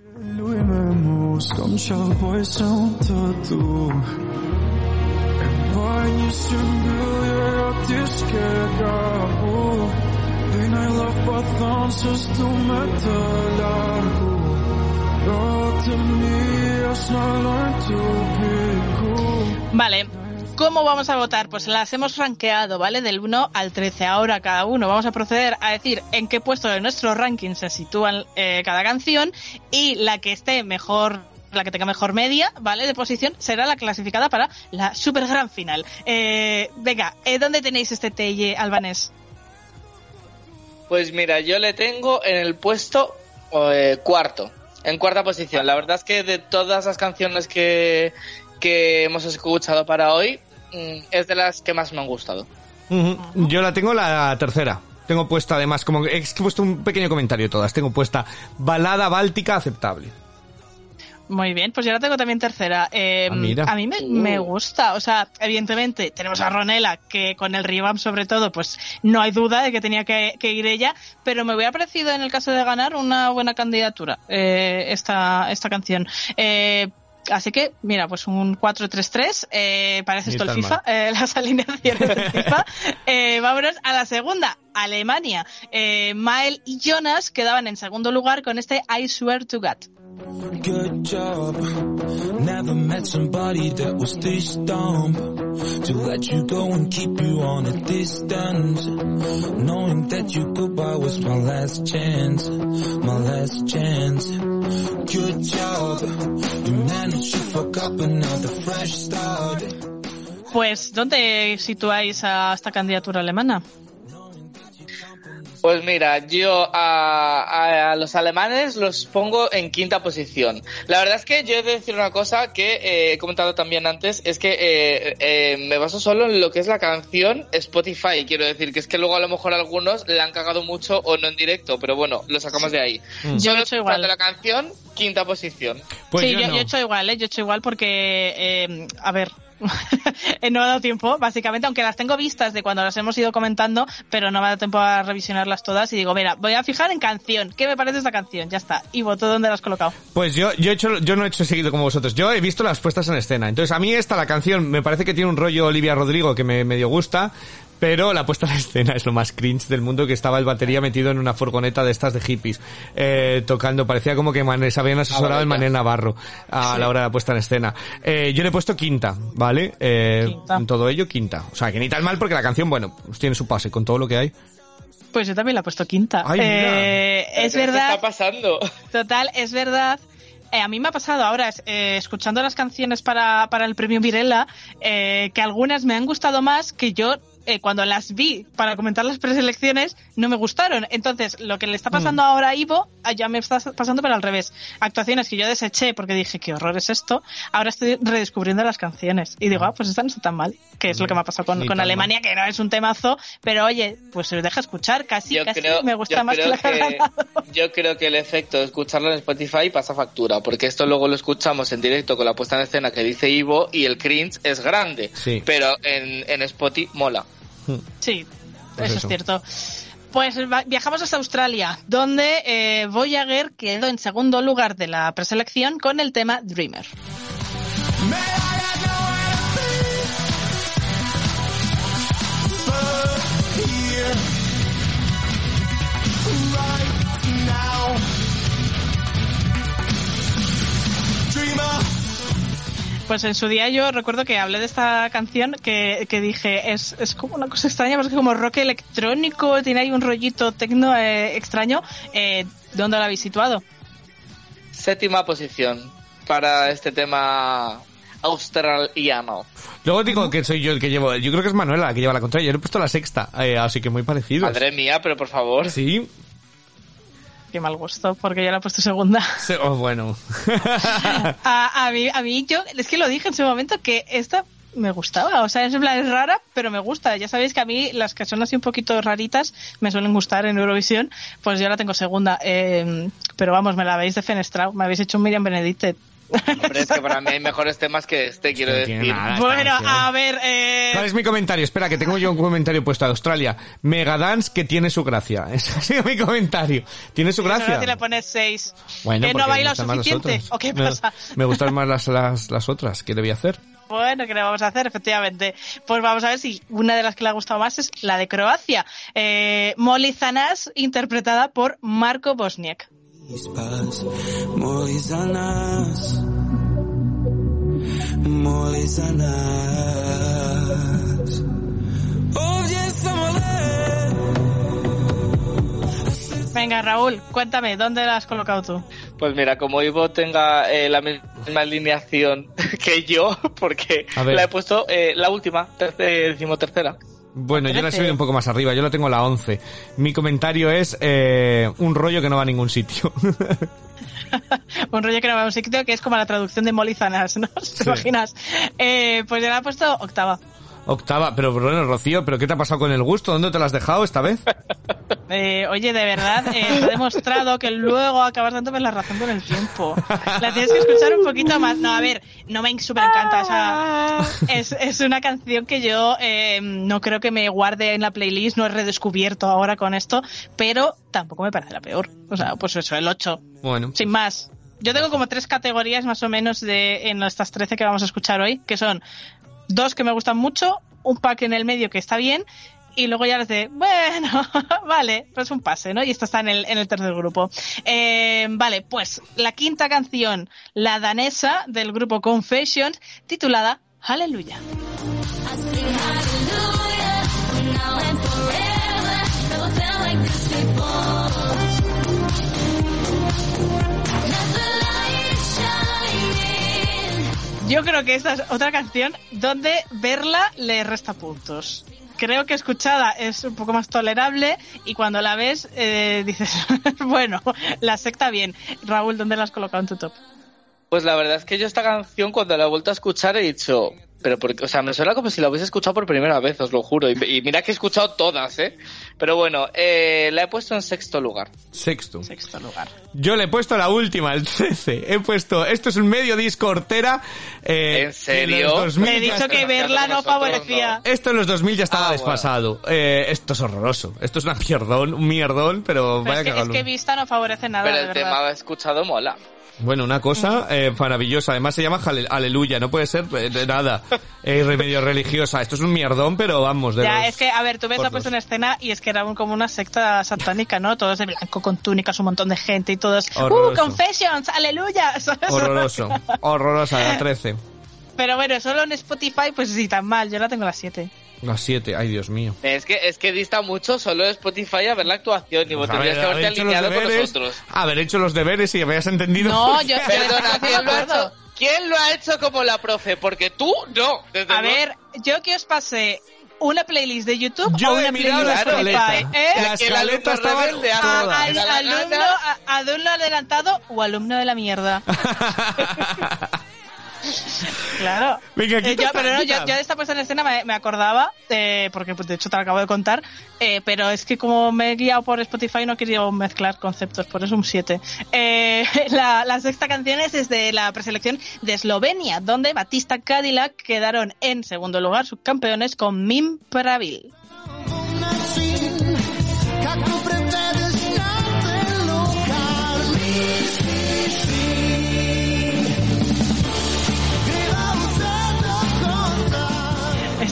Vale. ¿Cómo vamos a votar? Pues las hemos rankeado, ¿vale? Del 1 al 13. Ahora cada uno vamos a proceder a decir en qué puesto de nuestro ranking se sitúan eh, cada canción y la que esté mejor la que tenga mejor media, ¿vale? De posición, será la clasificada para la super gran final. Eh, venga, eh, ¿dónde tenéis este Telle albanés? Pues mira, yo le tengo en el puesto eh, cuarto, en cuarta posición. La verdad es que de todas las canciones que, que hemos escuchado para hoy, mm, es de las que más me han gustado. Yo la tengo la tercera. Tengo puesta además, como es que he puesto un pequeño comentario de todas. Tengo puesta balada báltica aceptable. Muy bien, pues yo la tengo también tercera. Eh, Ah, a mí me, me gusta, o sea, evidentemente tenemos a Ronela, que con el revamp sobre todo, pues no hay duda de que tenía que, que ir ella, pero me hubiera parecido en el caso de ganar una buena candidatura eh, esta, esta canción. Eh, Así que, mira, pues un 4-3-3, eh, parece esto el FIFA, eh, *laughs* las alineaciones del FIFA. Eh, vámonos a la segunda, Alemania. Eh, Mael y Jonas quedaban en segundo lugar con este I Swear to God. Good job. Never met somebody that was this dumb to let you go and keep you on a distance. Knowing that your goodbye was my last chance, my last chance. Good job. You managed to fuck up another fresh start. Pues, ¿dónde situáis a esta candidatura alemana? Pues mira, yo a, a- a los alemanes los pongo en quinta posición. La verdad es que yo he de decir una cosa que eh, he comentado también antes, es que eh, eh, me baso solo en lo que es la canción Spotify. Quiero decir que es que luego a lo mejor algunos la han cagado mucho o no en directo, pero bueno, lo sacamos de ahí. Yo Solo he hecho igual. la canción, quinta posición. Pues sí, yo, yo, no. yo he hecho igual, ¿eh? Yo he hecho igual porque, eh, a ver, *laughs* no me ha dado tiempo, básicamente, aunque las tengo vistas de cuando las hemos ido comentando, pero no me ha dado tiempo a revisionarlas todas y digo, mira, voy a fijar en canción, ¿qué me parece esta canción? Ya está. Y voto donde la has colocado. Pues yo, yo, he hecho, yo no he hecho seguido como vosotros. Yo he visto las puestas en escena. Entonces, a mí esta, la canción, me parece que tiene un rollo Olivia Rodrigo que me medio gusta. Pero la puesta en escena es lo más cringe del mundo que estaba el batería metido en una furgoneta de estas de hippies, eh, tocando. Parecía como que se habían asesorado el. Mané Navarro a la hora de la puesta en escena. Eh, yo le he puesto quinta, ¿vale? Eh, Quinta. En todo ello, quinta. O sea, que ni tan mal porque la canción, bueno, pues tiene su pase con todo lo que hay. Pues yo también la he puesto quinta. Ay, mira. Eh, es ¿Qué te verdad. está pasando? Total, es verdad. Eh, a mí me ha pasado ahora, eh, escuchando las canciones para, para el premio Virela, eh, que algunas me han gustado más que yo eh, cuando las vi para comentar las preselecciones no me gustaron. Entonces, lo que le está pasando ahora a Ivo, ah, ya me está pasando pero al revés. Actuaciones que yo deseché porque dije, qué horror es esto, ahora estoy redescubriendo las canciones. Y digo, ah, pues esta no está tan mal, que es lo que me ha pasado con, Alemania, que no es un temazo, pero oye, pues se deja escuchar, casi, Yo casi creo, me gusta más que la que yo creo que el efecto de escucharlo en Spotify pasa factura, porque esto luego lo escuchamos en directo con la puesta en escena que dice Ivo y el cringe es grande, Sí. pero en, en Spotify mola. Sí, Pues eso, eso. es cierto. Pues va- viajamos hasta Australia, donde eh, Voyager quedó en segundo lugar de la preselección con el tema Dreamer. Pues en su día yo recuerdo que hablé de esta canción que, que dije, es, es como una cosa extraña, porque es como rock electrónico, tiene ahí un rollito tecno eh, extraño. Eh, ¿Dónde la habéis situado? Séptima posición para este tema australiano. Luego digo que soy yo el que llevo, yo creo que es Manuela la que lleva la contraria, yo le he puesto la sexta, eh, así que muy parecido. Madre mía, pero por favor. Sí, Qué mal gusto, porque yo la he puesto segunda. se- oh, bueno. *laughs* A, a mí, a mí yo, es que lo dije en su momento que esta me gustaba, o sea, es, es rara, pero me gusta. Ya sabéis que a mí las que son así un poquito raritas me suelen gustar en Eurovisión, pues yo la tengo segunda. Eh, pero vamos, me la habéis defenestrado, me habéis hecho un Miriam Benedicte. Hombre, es que para mí hay mejores temas que este, quiero No tiene decir. nada. bueno, a ver, eh, ¿Cuál es mi comentario? Espera, que tengo yo un comentario puesto a Australia. Megadance que tiene su gracia. *laughs* Ese ha sido mi comentario. Tiene su gracia. si le pones seis. Bueno, que no porque ha me bailado gustan más las suficiente. ¿O qué Me- pasa? Me gustan más las, las, las otras. ¿Qué debía hacer? Bueno, ¿qué le vamos a hacer? Efectivamente. Pues vamos a ver si una de las que le ha gustado más es la de Croacia. Eh, Molly Zanas, interpretada por Marco Bosniak. Venga, Raúl, cuéntame, ¿dónde la has colocado tú? Pues mira, como Ivo tenga eh, la misma alineación *laughs* que yo, porque la he puesto eh, la última, terce- decimotercera. Bueno, yo la he subido un poco más arriba. Yo la tengo la 11. Mi comentario es eh, un rollo que no va a ningún sitio. *laughs* Un rollo que no va a un sitio que es como la traducción de Molly Zanas, ¿no? *laughs* ¿Te Sí. imaginas? Eh, pues yo la he puesto octava. Octava. Pero bueno, Rocío, ¿pero qué te ha pasado con el gusto? ¿Dónde te lo has dejado esta vez? *laughs* Eh, oye, de verdad, eh, te he demostrado que luego acabas dándome la razón con el tiempo. La tienes que escuchar un poquito más. No, a ver, no me súper encanta. O sea, es, es una canción que yo eh, no creo que me guarde en la playlist, no he redescubierto ahora con esto, pero tampoco me parece la peor. O sea, pues eso, el 8. Bueno. Sin más. Yo tengo como tres categorías más o menos de en estas 13 que vamos a escuchar hoy, que son dos que me gustan mucho, un pack en el medio que está bien, y luego ya les de, bueno, *laughs* vale, pues un pase, ¿no? Y esto está en el, en el tercer grupo. Eh, vale, pues la quinta canción, la danesa del grupo Confessions, titulada Hallelujah. Yo creo que esta es otra canción donde verla le resta puntos. Creo que escuchada es un poco más tolerable y cuando la ves eh, dices, *laughs* bueno, la secta bien. Raúl, ¿dónde la has colocado en tu top? Pues la verdad es que yo esta canción cuando la he vuelto a escuchar he dicho, pero porque, o sea, me suena como si la hubiese escuchado por primera vez, os lo juro. Y, y mira que he escuchado todas, ¿eh? Pero bueno, eh, la he puesto en sexto lugar. Sexto. Sexto lugar. Yo le he puesto la última, el 13. He puesto, esto es un medio disco hortera. eh, ¿En serio? que en los 2000 Me he dicho que verla no favorecía. Esto en los 2000 ya estaba Ah, desfasado. Eh, esto es horroroso. Esto es una *laughs* mierdón, un mierdón, pero Pero vaya es, que, es que vista no favorece nada, Pero el tema escuchado mola. Bueno, una cosa eh, maravillosa. Además se llama Aleluya. No puede ser eh, de nada. Eh, remedio religiosa. Esto es un mierdón, pero vamos. De Ya, los es que, a ver, tú ves la puesta en escena y es que era un- como una secta satánica, ¿no? Todos de blanco, con túnicas, un montón de gente y todos, ¡uh, Horroroso. confessions, aleluya! *laughs* Horroroso. Horrorosa, la 13. Pero bueno, solo en Spotify, pues sí, tan mal, yo la tengo a las 7. La 7. Ay, Dios mío. Es que, es que dista mucho solo de Spotify a ver la actuación y vos Pues tendrías que haber haberte los alineado con deberes, nosotros. haber hecho los deberes y habías entendido. No, yo- Perdona, ¿quién lo, ha hecho, ¿quién lo ha hecho como la profe? Porque tú no. Desde A luego. ver, yo que os pasé una playlist de YouTube Yo o he una mirado playlist la de escaleta. Spotify, ¿eh? La escaleta alumno estaba rebelde. A- al- alumno, a- alumno adelantado o alumno de la mierda. *laughs* *laughs* Claro. Venga, Eh, yo, pero no, yo, yo de esta puesta en escena me, me acordaba, eh, porque pues, de hecho te lo acabo de contar, eh, pero es que como me he guiado por Spotify no he querido mezclar conceptos, por eso un 7. Eh, *laughs* la, la sexta canción es desde la preselección de Eslovenia, donde Batista Cadillac quedaron en segundo lugar subcampeones con Mim Pravil.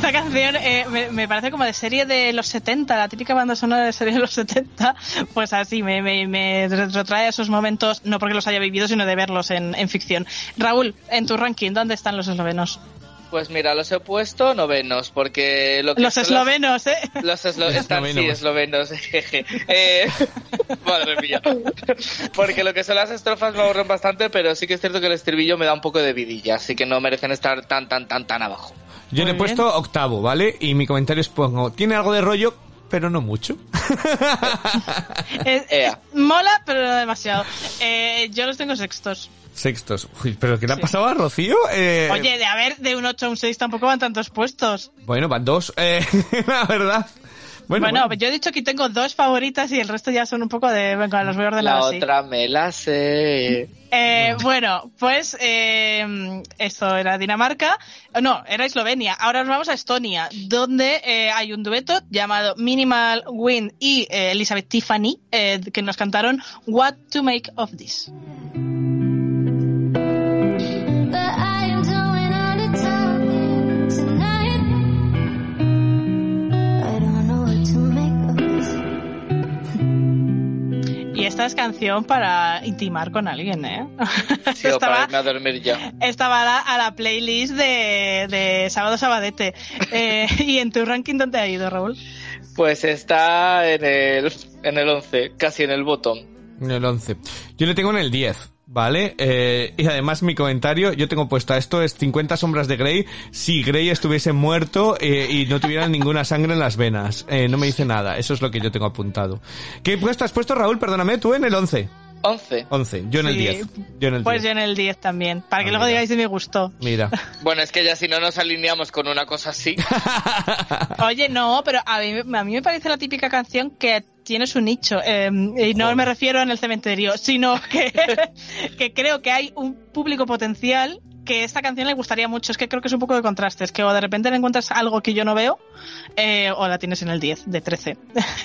Esta canción eh, me, me parece como de serie de los 70, la típica banda sonora de serie de los 70, pues así me, me, me retrotrae a esos momentos, no porque los haya vivido, sino de verlos en, en ficción. Raúl, en tu ranking, ¿dónde están los eslovenos? Pues mira, los he puesto novenos, porque lo que Los son eslovenos, ¿eh? Los eslo- están, sí, Eslovenos. eslovenos. *laughs* jeje. Eh, *laughs* madre mía. Porque lo que son las estrofas me aburren bastante, pero sí que es cierto que el estribillo me da un poco de vidilla, así que no merecen estar tan, tan, tan, tan abajo. Yo le he bien. puesto octavo, ¿vale? Y mi comentario es pongo, tiene algo de rollo, pero no mucho. *laughs* Es- Ea. es- mola, pero no demasiado. Eh, yo los tengo sextos. Sextos. Uy, ¿pero qué le ha Sí. pasado a Rocío? Eh, Oye, de a ver, de un 8 a un 6 tampoco van tantos puestos. Bueno, van dos, eh, *laughs* la verdad. Bueno, Bueno, bueno. yo he dicho que tengo dos favoritas y el resto ya son un poco de... Venga, los voy a ordenar La así. otra me la sé. Eh, bueno, pues eh, esto era Dinamarca, no, era Eslovenia. Ahora nos vamos a Estonia, donde eh, hay un dueto llamado Minimal Wind y eh, Elizabeth Tiffany, eh, que nos cantaron What to Make of This. Y esta es canción para intimar con alguien, ¿eh? *laughs* Sí, o para estaba, irme a dormir ya. estaba a la, a la playlist de, de Sábado Sabadete. Eh, *laughs* ¿Y en tu ranking dónde ha ido, Raúl? Pues está en el, en el 11, casi en el botón. En el 11. Yo le tengo en el 10. ¿Vale? Eh, y además mi comentario, yo tengo puesto esto es 50 sombras de Grey si Grey estuviese muerto eh, y no tuviera ninguna sangre en las venas. Eh, no me dice nada, eso es lo que yo tengo apuntado. ¿Qué puesto has puesto, Raúl? Perdóname, tú en el 11. 11. 11, yo en el Sí. 10. Yo en el Pues 10. yo en el 10 también, para que Ah, luego mira. digáis de mi gusto. Mira. *laughs* Bueno, es que ya si no nos alineamos con una cosa así. *laughs* Oye, no, pero a mí, a mí me parece la típica canción que tiene su nicho. eh, y no me refiero en el cementerio, sino que, *laughs* que creo que hay un público potencial que esta canción le gustaría mucho. Es que creo que es un poco de contraste. Es que o de repente le encuentras algo que yo no veo, eh, o la tienes en el 10, de 13.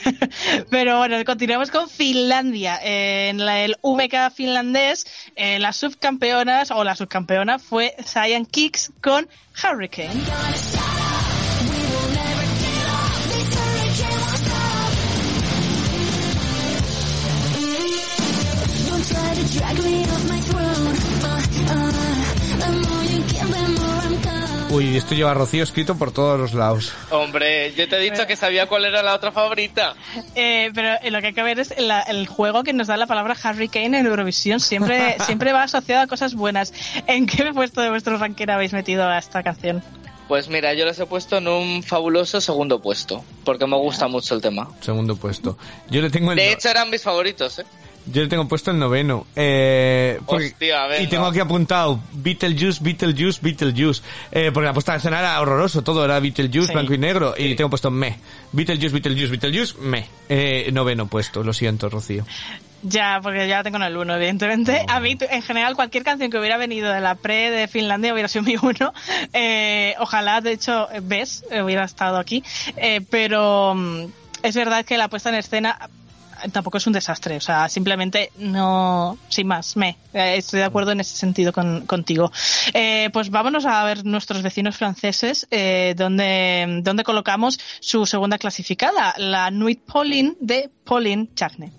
*laughs* Pero bueno, continuamos con Finlandia. Eh, en la- el VK finlandés, eh, las subcampeonas, o la subcampeona, fue Cyan Kicks con Hurricane. Uy, esto lleva Rocío escrito por todos los lados. Hombre, yo te he dicho que sabía cuál era la otra favorita. Eh, pero eh, lo que hay que ver es la- el juego que nos da la palabra Hurricane en Eurovisión. Siempre, *laughs* siempre va asociado a cosas buenas. ¿En qué puesto de vuestro ranking habéis metido a esta canción? Pues mira, yo les he puesto en un fabuloso segundo puesto, porque me gusta mucho el tema. Segundo puesto. Yo le tengo el De hecho, eran mis favoritos, ¿eh? Yo le tengo puesto el noveno. Eh, porque- Hostia, venga. y tengo aquí apuntado Beetlejuice, Beetlejuice, Beetlejuice. Eh, porque la puesta de escena era horroroso, todo era Beetlejuice, Sí. blanco y negro. Y tengo puesto me. Beetlejuice, Beetlejuice, Beetlejuice, me. Eh, noveno puesto, lo siento, Rocío. Ya, porque ya la tengo en el 1, evidentemente. A mí, en general, cualquier canción que hubiera venido de la pre de Finlandia hubiera sido mi *laughs* 1. Eh, ojalá, de hecho, ves, hubiera estado aquí. Eh, pero mm, es verdad que la puesta en escena tampoco es un desastre. O sea, simplemente no, sin más, me. Eh, estoy de acuerdo en ese sentido con, contigo. Eh, pues vámonos a ver nuestros vecinos franceses, eh, donde, colocamos su segunda clasificada, la Nuit Pauline de Pauline Charney.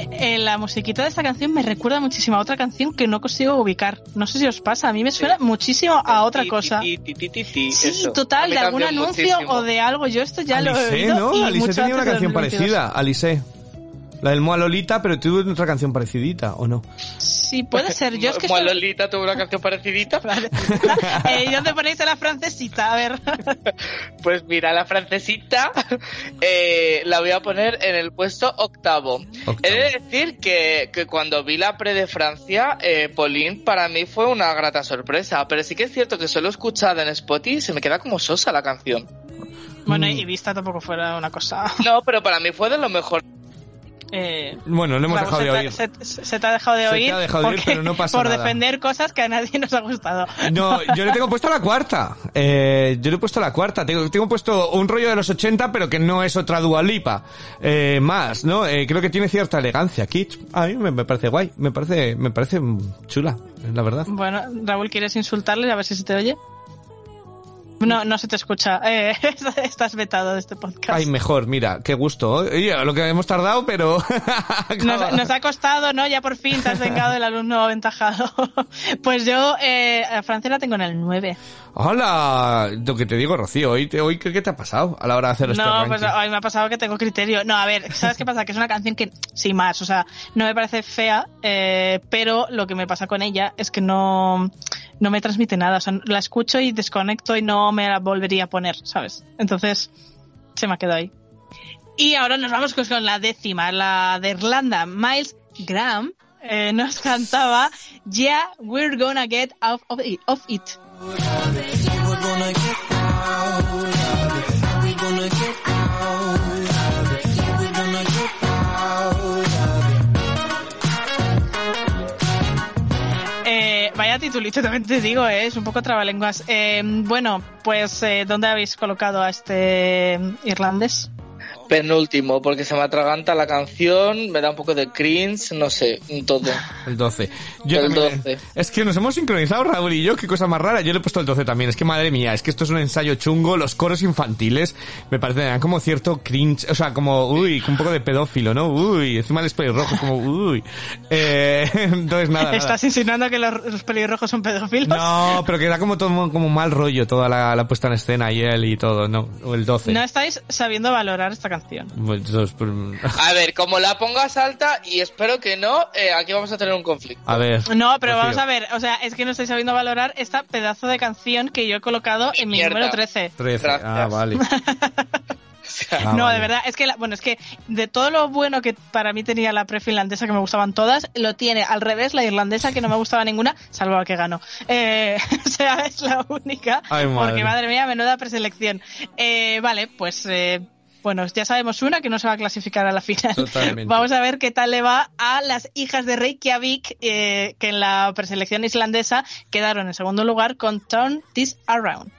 Mí, eh, la musiquita de esta canción me recuerda muchísimo a otra canción que no consigo ubicar. No sé si os pasa, a mí me suena muchísimo a otra cosa. Sí, eso. Total, de algún anuncio muchísimo. o de algo. Yo esto ya lo he oído. ¿no? y Alice tenía una canción 2022. parecida, Alice. La del Moa Lolita, pero tuvo otra canción parecidita, ¿o no? Sí, puede ser. Yo es que Mo- esto- Lolita tuvo una canción parecidita. *laughs* *laughs* eh, ¿y ¿Dónde ponéis a la francesita? A ver. *laughs* Pues mira, la francesita eh, la voy a poner en el puesto octavo. Octavo. He de decir que, que cuando vi la pre de Francia, eh, Pauline para mí fue una grata sorpresa, pero sí que es cierto que solo escuchada en Spotify y se me queda como sosa la canción. Bueno, Mm. y vista tampoco fuera una cosa. No, pero para mí fue de lo mejor. Eh, Bueno, lo hemos dejado de se oír. Se, se te ha dejado de Se te oír, ha dejado de oír, pero no pasa por nada. defender cosas que a nadie nos ha gustado. No, *laughs* yo le tengo puesto la cuarta. Eh, yo le he puesto la cuarta. Tengo, tengo puesto un rollo de los 80, pero que no es otra Dualipa. Eh, más, ¿no? Creo que tiene cierta elegancia. Kitsch. A mí me, me parece guay. Me parece, me parece chula, la verdad. Bueno, Raúl, ¿quieres insultarle? A ver si se te oye. No, no se te escucha. Eh, *laughs* estás vetado de este podcast. Ay, mejor, mira, qué gusto. Oye, lo que hemos tardado, pero... *laughs* Nos, nos ha costado, ¿no? Ya por fin te has vengado del alumno aventajado. *laughs* Pues yo eh, a Francia la tengo en el 9. Hola, lo que te digo, Rocío, hoy, te, hoy ¿qué, te ha pasado a la hora de hacer este No, pues hoy me ha pasado que tengo criterio. No, a ver, ¿sabes qué pasa? Que es una canción que, sin más, o sea, no me parece fea, eh, pero lo que me pasa con ella es que no, no me transmite nada. O sea, la escucho y desconecto y no me la volvería a poner, ¿sabes? Entonces, se me ha quedado ahí. Y ahora nos vamos con la décima, la de Irlanda. Miles Graham eh, nos *laughs* cantaba Yeah, we're gonna get out of it. Of it. Eh, vaya titulito también te digo, eh, es un poco trabalenguas. Eh, bueno, pues eh, ¿dónde habéis colocado a este irlandés? Penúltimo, porque se me atraganta la canción, me da un poco de cringe, no sé, un todo. *laughs* El 12. Yo El también- 12. Es que nos hemos sincronizado, Raúl y yo, qué cosa más rara. Yo le he puesto el 12 también. Es que madre mía, es que esto es un ensayo chungo. Los coros infantiles me parecen como cierto cringe, o sea, como, uy, un poco de pedófilo, ¿no? Uy, encima el pelirrojo, como, uy. Eh, *laughs* entonces nada, nada. ¿Estás insinuando que los, los pelirrojos son pedófilos? No, pero que da como todo como mal rollo toda la, la puesta en escena y él y todo, ¿no? O el 12. No estáis sabiendo valorar esta canción. Pues, *laughs* A ver, como la pongas alta, y espero que no, eh, aquí vamos a tener un conflicto. a ver. No, pero vamos a ver, o sea, es que no estáis sabiendo valorar esta pedazo de canción que yo he colocado en mi Mierda. número 13. 13. Gracias. Ah, vale. *laughs* *laughs* Ah, no, vale. de verdad, es que, la- bueno, es que de todo lo bueno que para mí tenía la pre-finlandesa, que me gustaban todas, lo tiene al revés la irlandesa, que no me gustaba ninguna, salvo la que ganó. Eh, o sea, es la única, Ay, madre. porque madre mía, menuda preselección. Eh, vale, pues, eh, bueno, ya sabemos una que no se va a clasificar a la final. Totalmente. *laughs* Vamos a ver qué tal le va a las hijas de Reykjavik, eh, que en la preselección islandesa quedaron en segundo lugar con Turn This Around.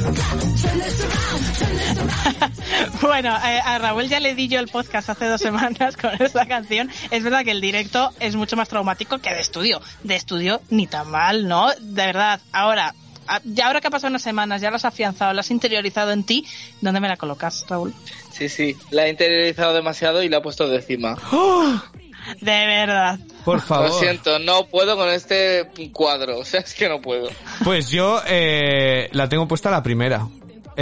*laughs* Bueno, eh, a Raúl ya le di yo el podcast hace dos semanas con esta canción. Es verdad que el directo es mucho más traumático que de estudio. De estudio ni tan mal, ¿no? De verdad. Ahora, ya ahora que ha pasado unas semanas, ya lo has afianzado, lo has interiorizado en ti, ¿dónde me la colocas, Raúl? Sí, sí, la he interiorizado demasiado y la he puesto de encima. De verdad. Por favor. Lo siento, no puedo con este cuadro, *laughs* o sea, es que no puedo. Pues yo eh, la tengo puesta la primera.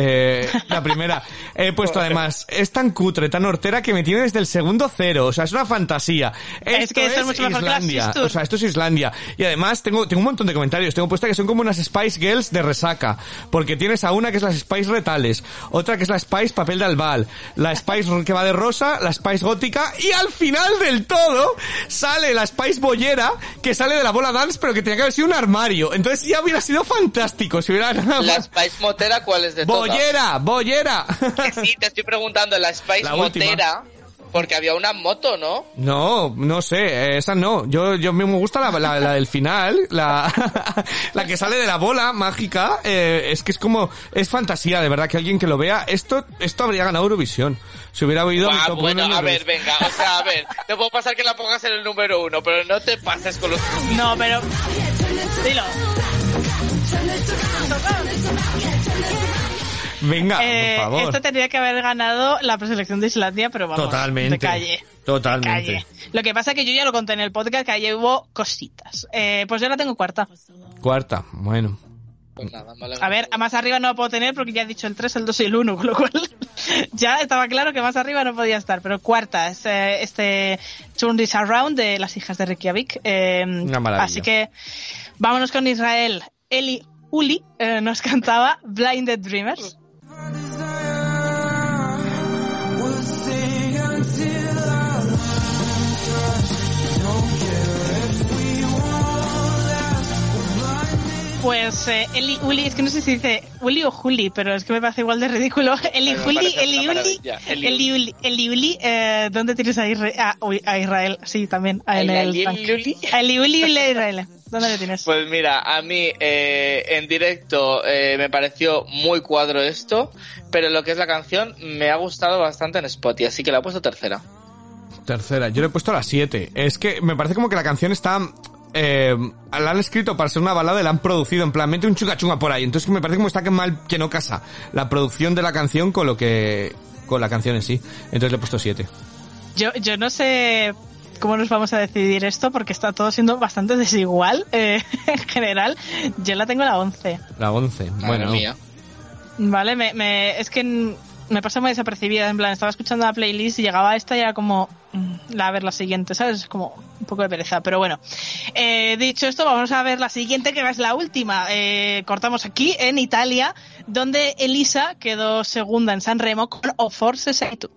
Eh, la primera. He puesto además, es tan cutre, tan hortera que me tiene desde el segundo cero. O sea, es una fantasía. Es que esto es mucho mejor que la Islandia. O sea, esto es Islandia. Y además tengo, tengo un montón de comentarios. Tengo puesta que son como unas Spice Girls de resaca. Porque tienes a una que es las Spice retales, otra que es la Spice papel de albal, la Spice que va de rosa, la Spice gótica y al final del todo sale la Spice bollera que sale de la bola dance pero que tenía que haber sido un armario. Entonces ya hubiera sido fantástico si hubiera ganado. La Spice Motera, ¿cuál es de todas? Bollera, bollera. Sí, te estoy preguntando, la Spice La última. Motera, porque había una moto, ¿no? No, no sé, esa no. Yo, yo me gusta la, la, la del final, la, *laughs* la que sale de la bola mágica. eh, es que es como, es fantasía, de verdad, que alguien que lo vea, esto, esto habría ganado Eurovisión. Si hubiera oído Ah, bueno, a ver, venga, o sea, a ver, te puedo pasar que la pongas en el número uno, pero no te pases con los... No, pero... Dilo. Venga, Eh, por favor. Esto tendría que haber ganado la preselección de Islandia, pero vamos, Totalmente. de calle. Totalmente. Calle. Lo que pasa es que yo ya lo conté en el podcast, que ahí hubo cositas. Eh, pues yo la tengo cuarta. Cuarta, bueno. Pues nada. A ver, a más arriba no la puedo tener porque ya he dicho el 3, el 2 y el 1, con lo cual *laughs* ya estaba claro que más arriba no podía estar. Pero cuarta, es, eh, este Turn This Around de las hijas de Reykjavik. Eh, Una maravilla. Así que vámonos con Israel. Eli Uli eh, nos *laughs* cantaba Blinded Dreamers. World Pues eh, Eli Uli, es que no sé si dice Uli o Juli, pero es que me parece igual de ridículo. *laughs* Eli Juli, Eli Uli. Eli Uli, Eli Uli, eh, ¿dónde tienes a, Isra- a- uy, a Israel? Sí, también, a- el Uli. A Eli Uli y a Israel. ¿Dónde le tienes? Pues mira, a mí eh, en directo eh, me pareció muy cuadro esto, pero lo que es la canción me ha gustado bastante en Spotify, así que la he puesto tercera. Tercera, yo le he puesto la 7. Es que me parece como que la canción está... Eh, la han escrito para ser una balada y la han producido en plan, mete un chunga chunga por ahí. Entonces me parece como está que mal que no casa la producción de la canción con lo que... con la canción en sí. Entonces le he puesto 7. Yo, yo no sé cómo nos vamos a decidir esto porque está todo siendo bastante desigual eh, *laughs* en general. Yo la tengo la 11. La 11. Madre Bueno. mía. Vale, me, me- es que me pasa muy desapercibida. En plan, estaba escuchando la playlist y llegaba esta y era como, mm, la a ver la siguiente, ¿sabes? Es como un poco de pereza, pero bueno. Eh, dicho esto, vamos a ver la siguiente, que es la última. Eh, cortamos aquí, en Italia, donde Elisa quedó segunda en San Remo con O Forse Sei Tu.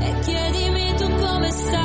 E tu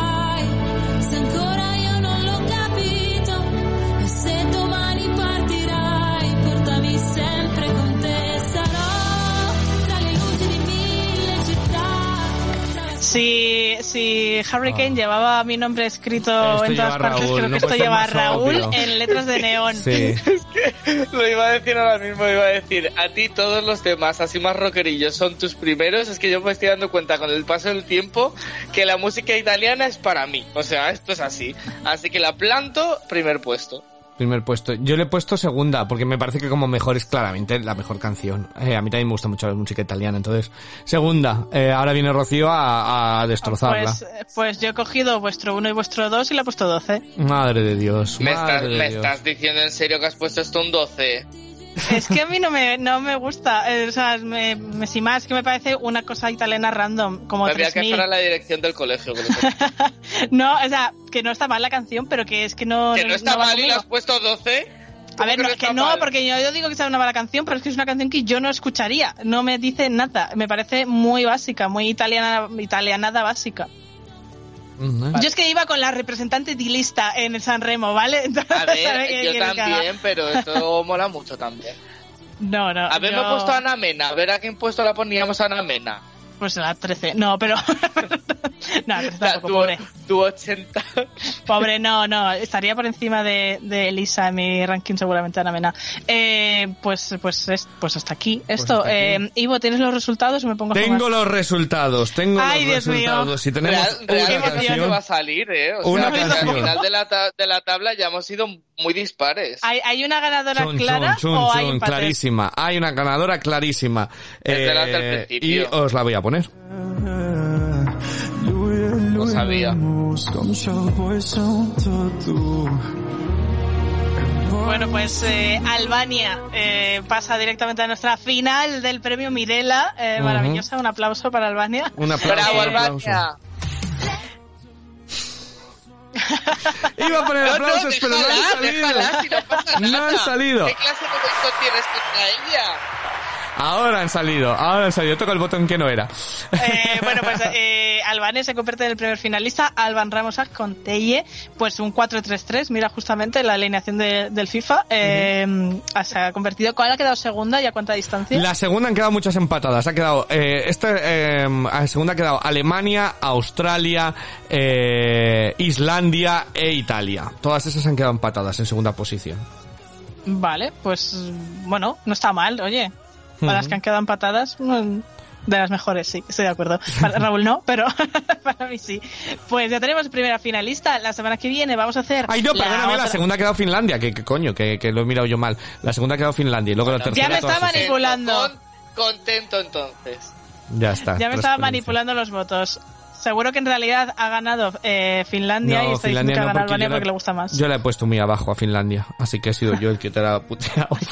Si, si Harry Kane llevaba mi nombre escrito Esto en todas partes, Raúl, creo no que esto lleva a Raúl obvio. en letras de neón. Sí. *laughs* Lo iba a decir ahora mismo, iba a decir, a ti todos los temas así más rockerillos son tus primeros, es que yo me estoy dando cuenta con el paso del tiempo que la música italiana es para mí, o sea, esto es así. Así que la planto, primer puesto. Primer puesto. Yo le he puesto segunda, porque me parece que como mejor es claramente la mejor canción. Eh, a mí también me gusta mucho la música italiana, entonces, segunda. Eh, ahora viene Rocío a, a destrozarla. Pues, pues yo he cogido vuestro 1 y vuestro 2 y le he puesto 12. Madre de Dios. ¿Me, madre estás, de me Dios. estás diciendo en serio que has puesto esto un 12? Es que a mí no me, no me gusta, eh, o sea, me, me, si más que me parece una cosa italiana random, como Me voy a quejar a 3000. la dirección del colegio. *laughs* No, o sea, que no está mal la canción, pero que es que no. que no está mal y conmigo. has puesto 12. A ver, no, ¿Cómo que no, mal? porque yo, yo digo que sea una mala canción, pero es que es una canción que yo no escucharía. No me dice nada. Me parece muy básica, muy italiana, italianada básica. Yo es que iba con la representante de lista en el San Remo, ¿vale? *laughs* Entonces, A ¿sabe ver, yo también, pero esto *laughs* mola mucho también. No, no. Haberme yo- puesto a Ana Mena, a ver a qué impuesto la poníamos a Ana Mena. Pues la 13. No, pero. *laughs* *laughs* no, 13 O sea, tampoco, tu, pobre. tu 80. *laughs* Pobre, no, no. Estaría por encima de, de Elisa en mi ranking, seguramente, Ana Mena. Eh, pues, pues, es, pues hasta aquí. Esto. hasta aquí. Eh, Ivo, ¿tienes los resultados o me pongo a Tengo los resultados, tengo Ay, los Dios mío. resultados. Si tenemos Real, una realmente canción, que va a salir, ¿eh? O Una sea, canción. al final de la, ta- de la tabla ya hemos sido muy dispares. ¿Hay, hay una ganadora Chun, clara chun, chun, o hay chun, empates? clarísima. Hay una ganadora clarísima. Eh, y os la voy a poner. Sabía. Bueno, pues eh, Albania eh, pasa directamente a nuestra final del premio Mirela. Eh. Maravillosa, un aplauso para Albania. Un aplauso. Bravo, un aplauso. Albania. *laughs* Iba a poner No, no, aplausos, pero no han salido. déjala, si no pasa No han salido. ¿Qué clase de boicot tienes contra ella? Ahora han salido, ahora han salido. Toca el botón que no era. Eh, bueno, pues eh, Albania se convierte en el primer finalista. Alban Ramosak con Telle, pues un 4-3-3. Mira, justamente la alineación de- del FIFA. Eh, Se ha convertido. ¿Cuál ha quedado segunda y a cuánta distancia? La segunda han quedado muchas empatadas. Ha quedado, eh, esta eh, segunda ha quedado Alemania, Australia, eh, Islandia e Italia. Todas esas han quedado empatadas en segunda posición. Vale, pues bueno, no está mal, oye. Para las Ujú. que han quedado empatadas, de las mejores, sí, estoy de acuerdo. Para *laughs* Raúl no, pero *laughs* para mí sí. Pues ya tenemos primera finalista. La semana que viene vamos a hacer. Ay, no, la perdóname, la otra- segunda ha quedado Finlandia. Que, que coño, que, que lo he mirado yo mal. La segunda ha quedado Finlandia y luego la tercera. Ya me está manipulando. Con- contento entonces. Ya está. Ya me estaba manipulando los votos. Seguro que en realidad ha ganado eh, Finlandia No, y está Finlandia diciendo que ha no, ganado porque Albania la- porque le gusta más. Yo la he puesto muy abajo a Finlandia, así que he sido yo el que te la ha puteado. *laughs*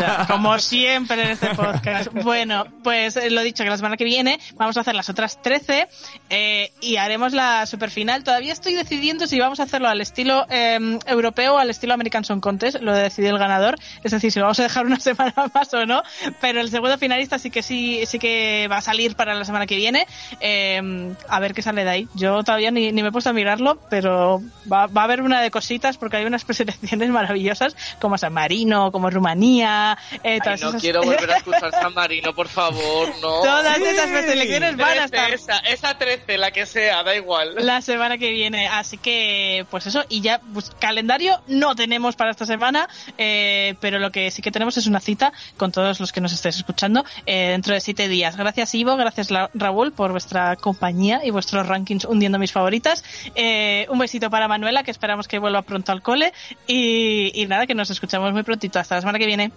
Ya, como *laughs* siempre en este podcast. Bueno, pues eh, lo dicho, que la semana que viene vamos a hacer las otras 13 eh, y haremos la superfinal. Todavía estoy decidiendo si vamos a hacerlo al estilo eh, europeo o al estilo American Song Contest. Lo decidió el ganador. Es decir, si lo vamos a dejar una *laughs* semana más o no. Pero el segundo finalista sí que sí, sí que va a salir para la semana que viene. Eh, a ver qué sale de ahí. Yo todavía ni, ni me he puesto a mirarlo, pero va, va a haber una de cositas porque hay unas *laughs* preselecciones maravillosas como San Marino, como Rumanía. Eh, Ay, no esas- quiero volver a escuchar *laughs* San Marino, por favor, no. Todas esas preselecciones van a 13, estar esa, esa 13, la que sea, da igual. la semana que viene. Así que, pues eso, y ya, pues calendario no tenemos para esta semana, eh, pero lo que sí que tenemos es una cita con todos los que nos estéis escuchando eh, dentro de siete días. Gracias Ivo, gracias Raúl por vuestra y vuestros rankings hundiendo mis favoritas. Eh, un besito para Manuela, que esperamos que vuelva pronto al cole. Y, y nada, que nos escuchamos muy prontito. Hasta la semana que viene.